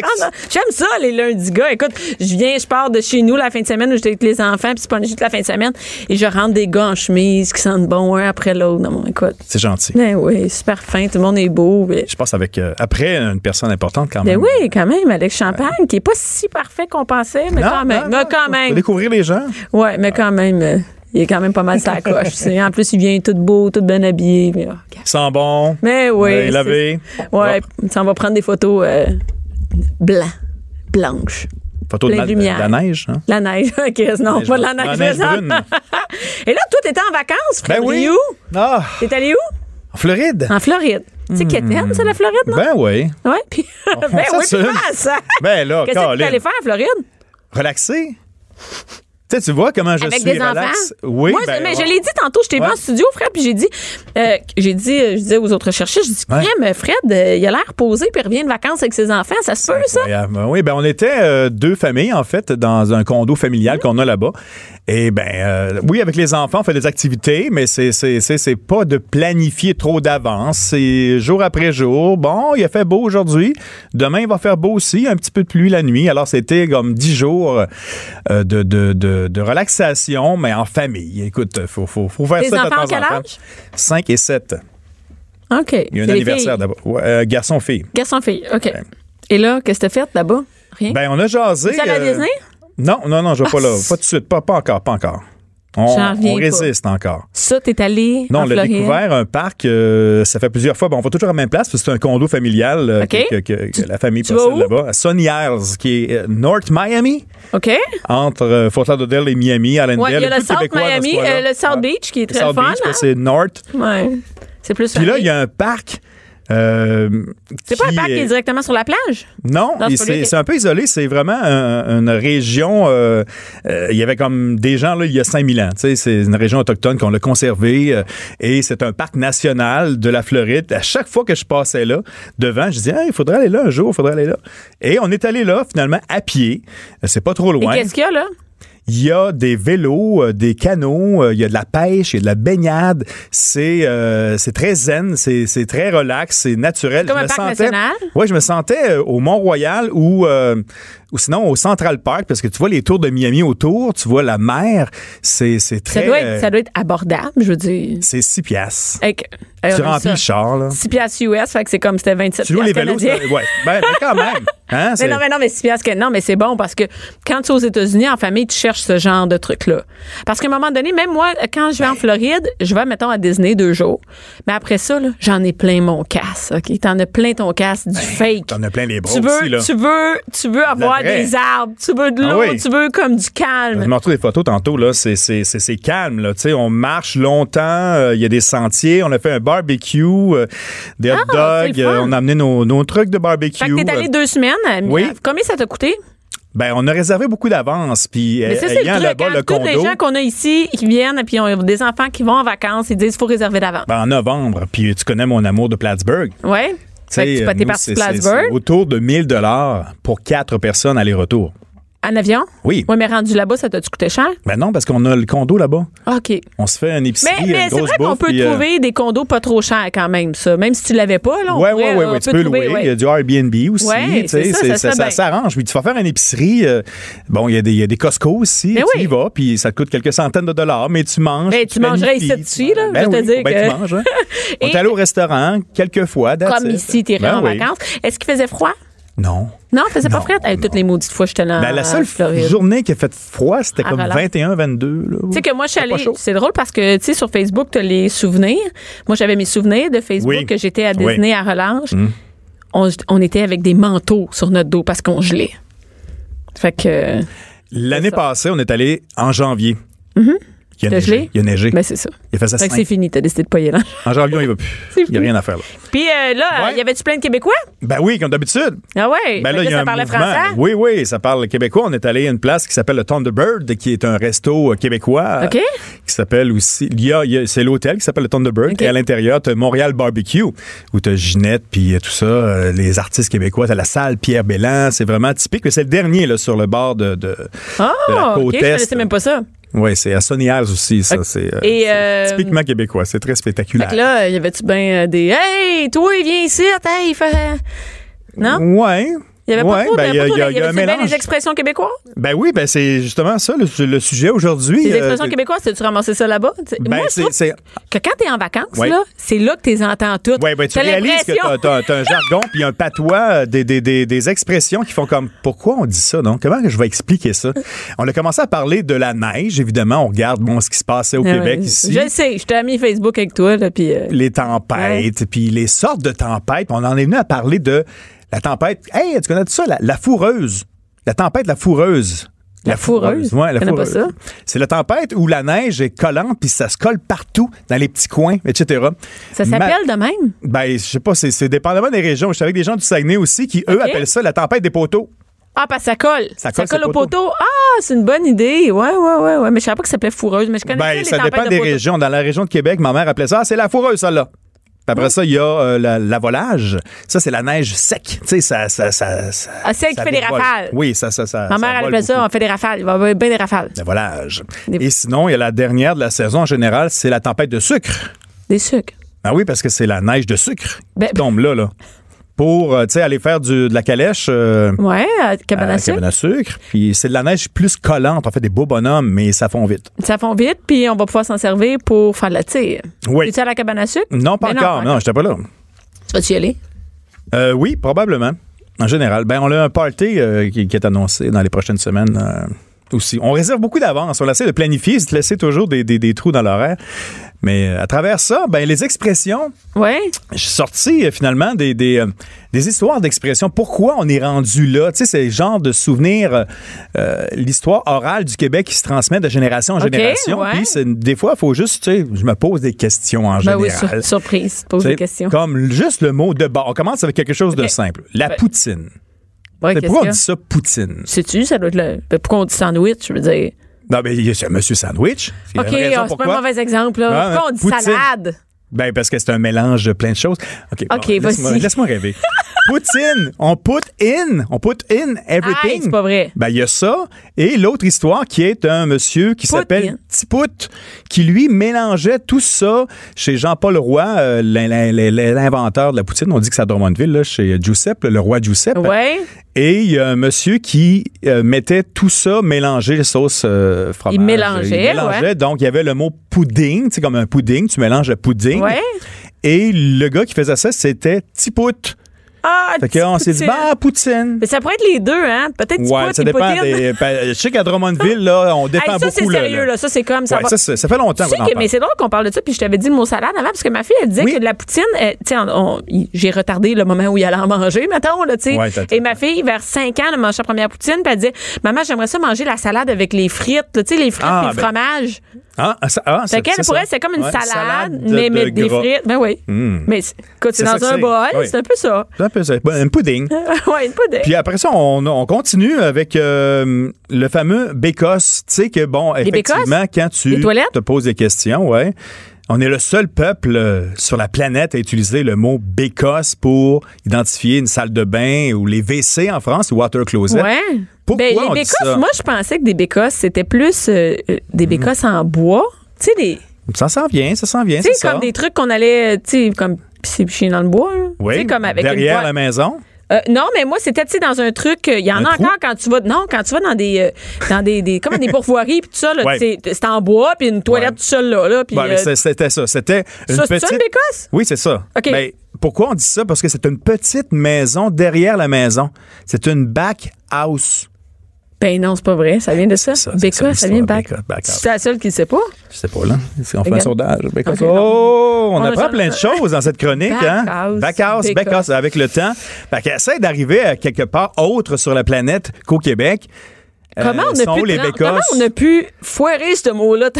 J'aime ça, les lundis gars. Écoute, je viens, je pars de chez nous la fin de semaine où j'étais avec les enfants, puis c'est pas juste la fin de semaine, et je rentre des gars en chemise qui sentent bon un après l'autre. Non, écoute. C'est gentil. Ben oui, super fin, tout le monde est beau. Ben, Je passe avec. euh, après, une personne importante quand ben même. oui, quand même, Alex Champagne, qui est pas si parfait qu'on pensait, mais Non, quand même. non, mais non, quand même. découvrir les gens. Ouais, mais quand même, euh, il est quand même pas mal sa coche. tu sais. En plus, il vient tout beau, tout bien habillé. Mais. Sent bon. Mais oui. lavé. Ouais, ça, on va prendre des photos euh, blancs, blanches. Photo de, la- de la neige. Hein? La neige, ok, non, Neige pas de la neige. La neige brune. Et là, toi, t'étais en vacances, Fred. Ben oui. T'es où? Ah, T'es allé où? en Floride. En Floride. Tu sais qu'Étienne, c'est la Floride, non? Ben oui. ouais, puis. ben oui, puis ça. Ben là, Qu'est-ce que tu allé faire en Floride? Relaxer. Tu sais, tu vois comment je Avec suis des relax. enfants? Oui, Moi, ben, mais ouais. je l'ai dit tantôt, j'étais Ouais. en studio, Fred, puis j'ai dit, euh, j'ai dit, euh, je disais aux autres chercheurs, je dis, Ouais. Crème, Fred, euh, il a l'air posé, puis il revient de vacances avec ses enfants, ça se peut, ça? Ben Oui, ben on était euh, deux familles en fait dans un condo familial qu'on a là-bas. Et ben euh, oui, avec les enfants, on fait des activités, mais c'est c'est c'est c'est pas de planifier trop d'avance. C'est jour après jour. Bon, il a fait beau aujourd'hui. Demain, il va faire beau aussi. Un petit peu de pluie la nuit. Alors c'était comme dix jours euh, de, de, de, de relaxation, mais en famille. Écoute, faut faut faut faire Tes ça de enfants temps ont quel temps. âge? 5 et 7. OK. Il y a C'est un les anniversaire d'abord. Ouais, euh, garçon-fille. Garçon-fille, OK. Et là, qu'est-ce que t'as fait là-bas? Rien? Ben, on a jasé. Allé à Disney? Non, non, non, je vais pas Ah, là. Pas tout de suite. Pas, pas encore, pas encore. On, pas. résiste encore. Ça, t'es allé Non, on l'a découvert, un parc, euh, ça fait plusieurs fois. Bon, on va toujours à la même place, parce que c'est un condo familial euh, que, que- que la famille possède là-bas. À Sunny Isles, qui est euh, North Miami, OK. entre euh, Fort Lauderdale et Miami, Allendale. Ouais, il y a le South québécois Miami, le South. Beach, qui est très South fun. Beach, hein? c'est North. Ouais. C'est plus Puis là, il y a un parc. Euh, C'est pas un parc qui est directement sur la plage? Non, c'est un peu isolé. C'est vraiment un- une région. euh, euh, il y avait comme des gens là il y a 5000 ans. C'est une région autochtone qu'on l'a conservée et c'est un parc national de la Floride. À chaque fois que je passais là devant, je disais, il faudrait aller là un jour, il faudrait aller là. Et on est allé là finalement à pied. C'est pas trop loin. qu'est-ce qu'il y a là? Il y a des vélos, euh, des canots, euh, il y a de la pêche, il y a de la baignade. C'est euh, c'est très zen, c'est très relax, c'est naturel. Comme Je un me parc sentais- national? Oui, je me sentais au Mont-Royal euh, ou sinon au Central Park parce que tu vois les tours de Miami autour, tu vois la mer, c'est c'est Ça très... doit, être, euh, ça doit être abordable, je veux dire. c'est 6 piastres. Avec, Tu remplis le char, là. 6 piastres US, fait que c'est comme c'était 27 Tu loues les vélos, ouais. Ben, mais quand même. Hein, Mais non, mais non, mais 6 piastres Non, mais c'est bon parce que quand tu es aux États-Unis, en famille, tu cherches ce genre de truc-là. Parce qu'à un moment donné, même moi, quand je vais en Floride, je vais, mettons, à Disney deux jours. Mais après ça, j'en ai plein mon casse, OK? T'en as plein ton casse, du fake. T'en as plein les bras Tu veux, aussi, là. tu veux, tu veux avoir vraie. des arbres, tu veux de Ah l'eau, oui. tu veux comme du Je calme. me retrouve des photos tantôt, là. C'est, calme, là. Tu sais, on marche longtemps, euh, il y a des sentiers, on a fait un barbecue, euh, des hot Ah, dogs, euh, on a amené nos, nos trucs de barbecue. Fait que t'es allé deux semaines. Oui. Combien ça t'a coûté? Ben, on a réservé beaucoup d'avance, puis ayant là-bas hein. le les gens qu'on a ici, qui viennent, puis ont des enfants qui vont en vacances, ils disent qu'il faut réserver d'avance. ben, en novembre, puis tu connais mon amour de Plattsburgh. Ouais. Tu sais, c'est- Plattsburgh? autour de 1000 dollars pour quatre personnes aller-retour. En avion? Oui. Oui, mais rendu là-bas, ça t'a-tu coûté cher? Ben non, parce qu'on a le condo là-bas. OK. On se fait un épicerie, Mais, c'est vrai qu'on peut puis, euh, trouver des condos pas trop chers quand même, ça. Même si tu l'avais pas, là. ouais, on ouais, tu peux trouver, louer. ouais. Il y a du Airbnb aussi. Ouais, tu c'est ça, ça s'arrange. Puis tu vas faire une épicerie. euh, bon, il y, a des- il y a des Costco aussi. Mais tu oui. y vas, puis ça te coûte quelques centaines de dollars, mais tu manges. Ben, tu mangerais ici dessus, là, Ben je te oui, dire ben, que- tu manges. hein. On est allé au restaurant quelques fois. Comme ici, tu Ben en oui. vacances. Est-ce qu'il faisait froid? Non. Non, faisait pas frais. Hey, toutes les maudites fois, j'étais là. Ben, la seule Floride. journée qui a fait froid, c'était comme Relâche. 21, 22. là. Tu sais que moi, je suis allée. C'est drôle parce que, tu sais, sur Facebook, tu as les souvenirs. Moi, j'avais mes souvenirs de Facebook Oui. que j'étais à Oui. Disney à Relâche. On, on était avec des manteaux sur notre dos parce qu'on gelait. Fait que. L'année passée, on est allé en janvier. Il, a T'as neigé. Il a neigé. Ben, c'est ça. il a fait ça Fait que c'est fini. T'as décidé de pas y aller. En janvier, y va plus. Il n'y a rien à faire là. Puis euh, là, Ouais. y avait-tu plein de Québécois? Ben oui, comme d'habitude. Ah ouais? Ben là, il y a ça un mouvement. français? Oui, oui, ça parle québécois. On est allé à une place qui s'appelle le Thunderbird, qui est un resto euh, québécois. OK. euh, Qui s'appelle aussi. Il y a, il c'est l'hôtel qui s'appelle le Thunderbird. Et à l'intérieur, tu as Montréal Barbecue, où tu as Ginette, puis euh, tout ça, euh, les artistes québécois. Tu la salle Pierre Bélan. C'est vraiment typique. Mais c'est le dernier, là, sur le bord de, de, Ah, de la OK. côte Je est. connaissais même pas ça. Oui, c'est à Isles aussi, ça. C'est euh, c'est euh, typiquement québécois. C'est très Fait spectaculaire. que là, y avait-tu bien euh, des Hey, toi, viens ici, hey, fais. Non? Ouais. Il y avait pas trop de. ben, il y a- pas trop il y a- de- y a un avait-tu bien les expressions québécoises? Ben oui, ben c'est justement ça le, le sujet aujourd'hui. Les Euh, expressions québécoises, tu ramassé ça là-bas? Ben, Moi, je c'est- trouve c'est. que quand t'es en vacances, Ouais. là, c'est là que t'es entends toutes. Ouais, ben, tu réalises que t'as, t'as un jargon puis un patois, euh, des, des, des, des expressions qui font comme pourquoi on dit ça, non? Comment je vais expliquer ça? On a commencé à parler de la neige, évidemment. On regarde bon, ce qui se passait au Ah Québec ouais. ici. Je sais, je t'ai ami Facebook avec toi, là, puis. euh, Les tempêtes, puis les sortes de tempêtes. On en est venu à parler de la tempête. Hey, tu connais ça? La, la fourreuse? La tempête, la fourreuse. La fourreuse? Ouais, la fourreuse. ça? C'est la tempête où la neige est collante puis ça se colle partout dans les petits coins, etc. Ça Ma- s'appelle de même? Ben, je sais pas, c'est, c'est dépendamment des régions. Je suis avec des gens du Saguenay aussi qui, eux, appellent ça la tempête des poteaux. Ah, parce que ça colle. Ça colle au poteaux. poteau. Ah, c'est une bonne idée. Ouais, ouais, ouais, ouais. Mais je savais pas que ça s'appelait fourreuse, mais je connais Ben, les ça dépend de des poteaux. régions. Dans la région de Québec, ma mère appelait ça, ah, c'est la fourreuse, ça, là. Puis après ça, il y a euh, la, la volage. Ça, c'est la neige sec. Tu sais, ça, ça, ça, ça- Ah, qui ça fait des rafales. Oui, ça, ça, ça. Ma mère, elle appelait ça, on fait des rafales. Il va y avoir bien des rafales. La volage. Des- Et sinon, il y a la dernière de la saison en général, c'est la tempête de sucre. Des sucres. Ah oui, parce que c'est la neige de sucre Ben- qui tombe là, là. Pour, euh, aller faire du, de la calèche. euh, Ouais, à cabane à à la sucre. cabane à sucre. Puis c'est de la neige plus collante. On fait des beaux bonhommes, mais ça fond vite. Ça fond vite, puis on va pouvoir s'en servir pour faire de la tire. Oui. Es-tu à la cabane à sucre? Non, pas Mais encore. Non, j'étais pas là. Tu vas-tu y aller? Euh, oui, probablement. En général. Ben, on a un party euh, qui, qui est annoncé dans les prochaines semaines aussi. On réserve beaucoup d'avance. On essaie de planifier, de laisser toujours des, des- des trous dans l'horaire. Mais euh, à travers ça, ben, les expressions, Ouais. j'ai sorti euh, finalement des, des, euh, des histoires d'expressions. Pourquoi on est rendu là? Tu sais, c'est le genre de souvenir, euh, l'histoire orale du Québec qui se transmet de génération en génération. ouais. Puis des fois, il faut juste, tu sais, je me pose des questions en Ben oui, général. sur- surprise. Pose des questions. Comme juste le mot de bas. On commence avec quelque chose de simple. La Ben, poutine. Qu'est-ce pourquoi on dit ça poutine? Sais-tu, ça doit être le. Pourquoi on dit sandwich? Je veux dire? Non, mais c'est un monsieur sandwich. Il y a OK, ah, c'est pas un mauvais exemple, là. Ah, Pourquoi on dit poutine. salade? Ben, parce que c'est un mélange de plein de choses. OK, OK, laisse-moi, vas-y. laisse-moi rêver. Poutine, on put in, on put in everything. c'est pas vrai. Ben, il y a ça. Et l'autre histoire qui est un monsieur qui s'appelle. Tipout, qui lui mélangeait tout ça chez Jean-Paul Roy, euh, l'in- l'in- l'in- l'inventeur de la poutine. On dit que c'est à Drummondville, là, chez Giuseppe, le roi Giuseppe. Ouais. Et il y a un monsieur qui euh, mettait tout ça mélangé, sauce euh, fromage. Il mélangeait, ouais. Donc, il y avait le mot pudding, tu sais, comme un pudding, tu mélanges le pudding. Ouais. Et le gars qui faisait ça, c'était Tipout. Ah, Fait qu'on s'est dit, bah, poutine. Mais ça pourrait être les deux, hein? Peut-être Ouais, ça dépend des. ben, je sais qu'à Drummondville, là, on défend Hey, ça, c'est beaucoup. là, sérieux, là. Ça, c'est comme ça. Ouais, va- ça, c'est- ça fait longtemps Tu sais qu'on en parle. mais c'est drôle qu'on parle de ça, puis je t'avais dit le mot salade avant, parce que ma fille, elle disait Oui. que de la poutine, euh, y- j'ai retardé le moment où il allait en manger, mettons, là, tu sais. Ouais, Et ma fille, vers 5 ans, elle a mangé sa première poutine, puis elle disait, Maman, j'aimerais ça manger la salade avec les frites, tu sais, les frites Ah, et le ben, fromage. Ah, ah, ça- ah, Fait c'est- qu'elle, pour elle, c'est comme une Ouais, salade, de- mais de avec des gras. frites. Ben oui. Mm. Mais c'est- écoute, c'est dans un bol, Oui. c'est un peu ça. C'est un peu ça. Un pudding. ouais, une poudre. Puis après ça, on, on continue avec euh, le fameux bécosse. Tu sais que, bon, effectivement, quand tu te poses des questions, ouais, on est le seul peuple euh, sur la planète à utiliser le mot bécosse pour identifier une salle de bain ou les WC en France, ou water closet. Ouais. Pourquoi Ben, on les dit bécosses, ça? moi, je pensais que des bécosses, c'était plus euh, euh, des bécosses en bois. Tu sais, des. Ça s'en vient, ça s'en vient, Tu c'est sais, ça. comme des trucs qu'on allait, tu sais, comme picher dans le bois. là. oui, comme avec derrière la maison. Euh, non, mais moi, c'était, tu sais, dans un truc, euh, il y en Un a trou? encore quand tu vas, non, quand tu vas dans des, euh, dans des, des, comme des pourvoiries, puis tout ça, Ouais. c'est, en bois, puis une toilette Ouais. tout seul, là, là, puis, Ouais, mais euh, c'est- c'était ça. C'était une ça, c'est petite. ça, une bécosse? Oui, c'est ça. OK. Ben, pourquoi on dit ça? Parce que c'est une petite maison derrière la maison. C'est une back house. Ben non, c'est pas vrai. Ça vient de ça. ça, ça, vient de back. C'est la seule qui ne sait pas. Je sais pas, là. Si on fait un sondage. Oh, on, apprend plein de choses dans cette chronique. Back hein? house, Back house, Becca. back house, avec le temps. Fait qu'elle essaie d'arriver à quelque part autre sur la planète qu'au Québec. Euh, Comment on, sont a pu les tra- Bécosses? comment on a pu foirer ce mot-là?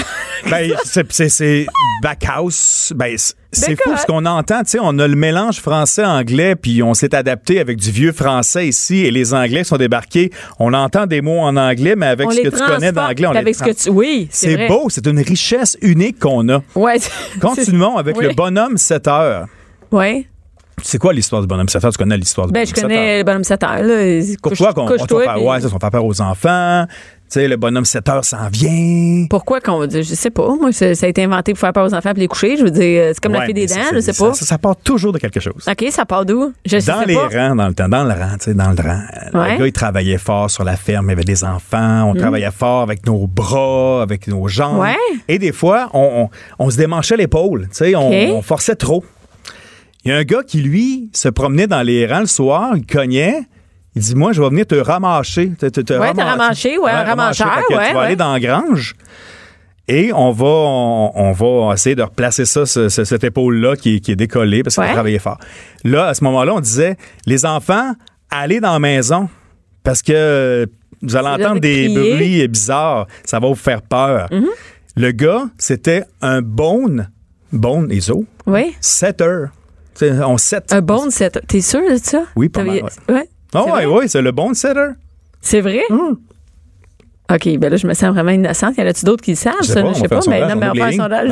Ben, c'est- backhouse. Ben, c'est- fou ce qu'on entend. On a le mélange français-anglais, puis on s'est adapté avec du vieux français ici, et les Anglais sont débarqués. On entend des mots en anglais, mais avec on ce les que tu connais d'anglais, on les avec ce trans- que tu... Oui, c'est beau, c'est une richesse unique qu'on a. Ouais. Continuons avec Oui. le bonhomme 7 heures. Ouais. C'est quoi l'histoire du bonhomme 7 heures? Tu connais l'histoire du Ben, bonhomme je 7 heures? connais le bonhomme 7 heures. Pourquoi qu'on va faire, ouais, ça, on faire peur aux enfants? Tu sais, le bonhomme 7 heures s'en vient. Pourquoi qu'on va dire, je sais pas. Moi, ça, a été inventé pour faire peur aux enfants et les coucher. Je veux dire, c'est comme la fée des dents, je c'est- sais pas. Ça, ça part toujours de quelque chose. OK, ça part d'où? Je sais Dans les pas. rangs, dans le temps, dans le rang, tu sais, dans le rang. Ouais. Le gars, il travaillait fort sur la ferme, il y avait des enfants, on travaillait fort avec nos bras, avec nos jambes. Ouais. Et des fois, on, on- on se démanchait l'épaule, tu sais, on forçait trop. Il y a un gars qui, lui, se promenait dans les rangs le soir, il cognait. Il dit, moi, je vais venir te ramasser. Te, te, te Ouais, te ramasser, ouais, un ramasser. que ouais, Tu vas ouais. aller dans la grange. Et on va, on, on va essayer de replacer ça, ce- ce- cette épaule-là qui, est- qui est décollée parce qu'on Ouais. travaillait fort. Là, à ce moment-là, on disait, les enfants, allez dans la maison parce que vous allez entendre des crier. bruits bizarres. Ça va vous faire peur. Mhm. Le gars, c'était un bone, bone et zo, Oui. setter. Tu sais, On set. Un bon set. T'es sûr de ça? Oui, pas mal, ouais. Ah c'est ouais, vrai? ouais, c'est le bone setter. C'est vrai? Hum. OK, ben là, je me sens vraiment innocente. Y en a-tu d'autres qui le savent? Je sais ça? pas, je sais pas, mais non, mais on faire un on sondage.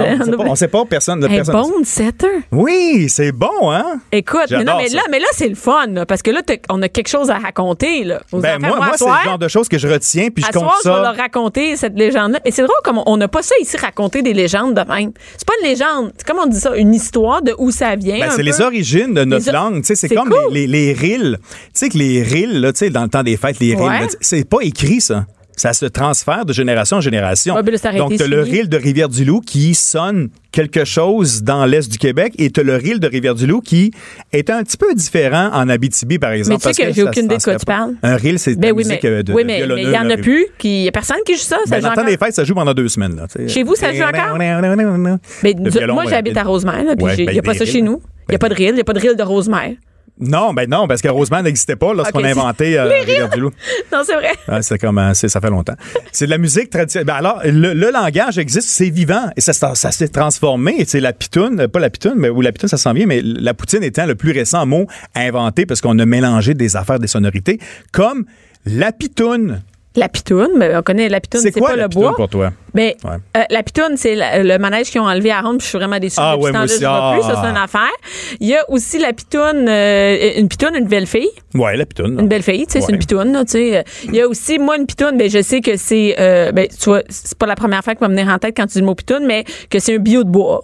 on sait pas, personne Un personne. bon setter? Oui, c'est bon, hein? Écoute, mais non, mais là, mais là c'est le fun, là, parce que là, on a quelque chose à raconter. Là, aux Ben, enfants. moi, moi c'est le genre de choses que je retiens, puis je à compte soir, je vais leur raconter cette légende-là. Mais c'est drôle comme on n'a pas ça ici, raconter des légendes de même. C'est pas une légende. C'est comme on dit ça, une histoire de où ça vient. Ben, c'est les origines de notre Les langue. Tu sais, C'est comme cool. les, les, les rilles. Tu sais que les rilles, là, tu sais, dans le temps des fêtes, les tu- c'est pas écrit, ça. Ça se transfère de génération en génération. Ben Donc, tu le rille de Rivière-du-Loup qui sonne quelque chose dans l'est du Québec et tu le rille de Rivière-du-Loup qui est un petit peu différent en Abitibi, par exemple. Mais tu sais que j'ai aucune idée de quoi tu parles. Un rille, c'est de Ben oui, mais musique euh, de, oui, mais il y en a plus. Il y a personne qui joue ça. ça Ben, joue dans des fêtes, ça joue pendant deux semaines. Là. Chez vous, ça joue encore? Mais violon, moi, ouais. j'habite à Rosemère, là, puis il ben, n'y a pas ça chez nous. Il n'y a pas de rille, il n'y a pas de rille de Rosemère. Non, ben non, parce que Rosemont n'existait pas lorsqu'on a inventé euh, Rivière-du-Loup. Non, c'est vrai. Ah, c'est comme euh, c'est- ça fait longtemps. C'est de la musique traditionnelle. Ben alors, le, le langage existe, c'est vivant et ça, s'est- ça s'est transformé. Et C'est la pitoune, pas la pitoune, mais ou la pitoune, ça s'en vient, mais la poutine étant le plus récent mot inventé parce qu'on a mélangé des affaires, des sonorités, comme la pitoune. La pitoune, mais on connaît la pitoune, C'est c'est quoi pas la le pitoune bois. pour toi? Mais Ouais. euh, la pitoune, c'est le manège qu'ils ont enlevé à Ronde, puis je suis vraiment déçue. Ah ouais, moi aussi. vois plus, ça Ah. c'est une affaire. Il y a aussi la pitoune, euh, une pitoune, une belle fille. Ouais, la pitoune. Une belle fille, tu sais, c'est une pitoune, tu sais. Il y a aussi, moi, une pitoune, ben, je sais que c'est, euh, ben, tu vois, c'est pas la première fois qui va me venir en tête quand tu dis le mot pitoune, mais que c'est un bio de bois.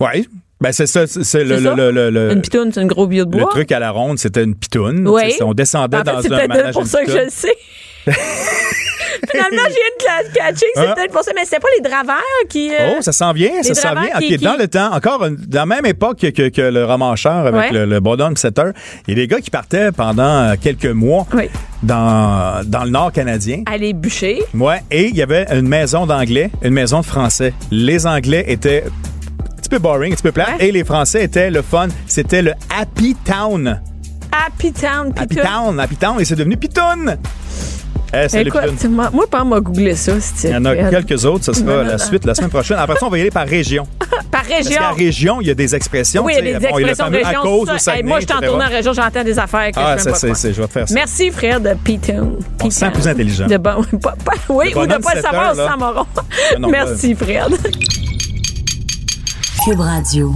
Ouais. Ben c'est ça, c'est c'est le, C'est ça? le, le, le- Une pitoune, c'est un gros bio de Euh, le bois? truc à la ronde, c'était une pitoune. Oui. On descendait En fait, dans c'est un peut-être manège pour une ça que je le sais. Finalement, je viens de cla- catcher que c'est Ah. peut-être pour ça, mais c'était pas les draveurs qui. euh, Oh, ça s'en vient, ça s'en vient. qui- dans qui- le temps, encore une- dans la même époque que, que- que le romancheur avec Ouais. le, le bonhomme 7 heures, il y a des gars qui partaient pendant euh, quelques mois Oui. dans, dans le nord canadien. aller bûcher. Ouais, et il y avait une maison d'anglais, une maison de français. Les anglais étaient un petit peu boring, un petit peu plat, Ouais. et les français étaient le fun. C'était le Happy Town. Happy Town, Happy pitoune. Town, Happy Town, et c'est devenu Pitoun. Eh, c'est le Pitoun. Écoute, moi, moi, pas moi googler ça, c'est Il y en a quelques autres, ce sera Non, non, la non. suite la semaine prochaine. Après ça, on va y aller par région. Par Parce région. qu'à région, il y a des expressions. Oui, il y a des bon, il y a le expressions fameux région. à cause ça. au Saguenay, Hey, moi, je suis en etc. tournant en région, j'entends des affaires que Ah, je ça, c'est, c'est- je vais te faire ça. Merci, frère de Pitoun. On se sent plus intelligent. De bon, pas- pas- oui, ou de pas le savoir heures, là. sans moron. Merci, Fred. Cube Radio.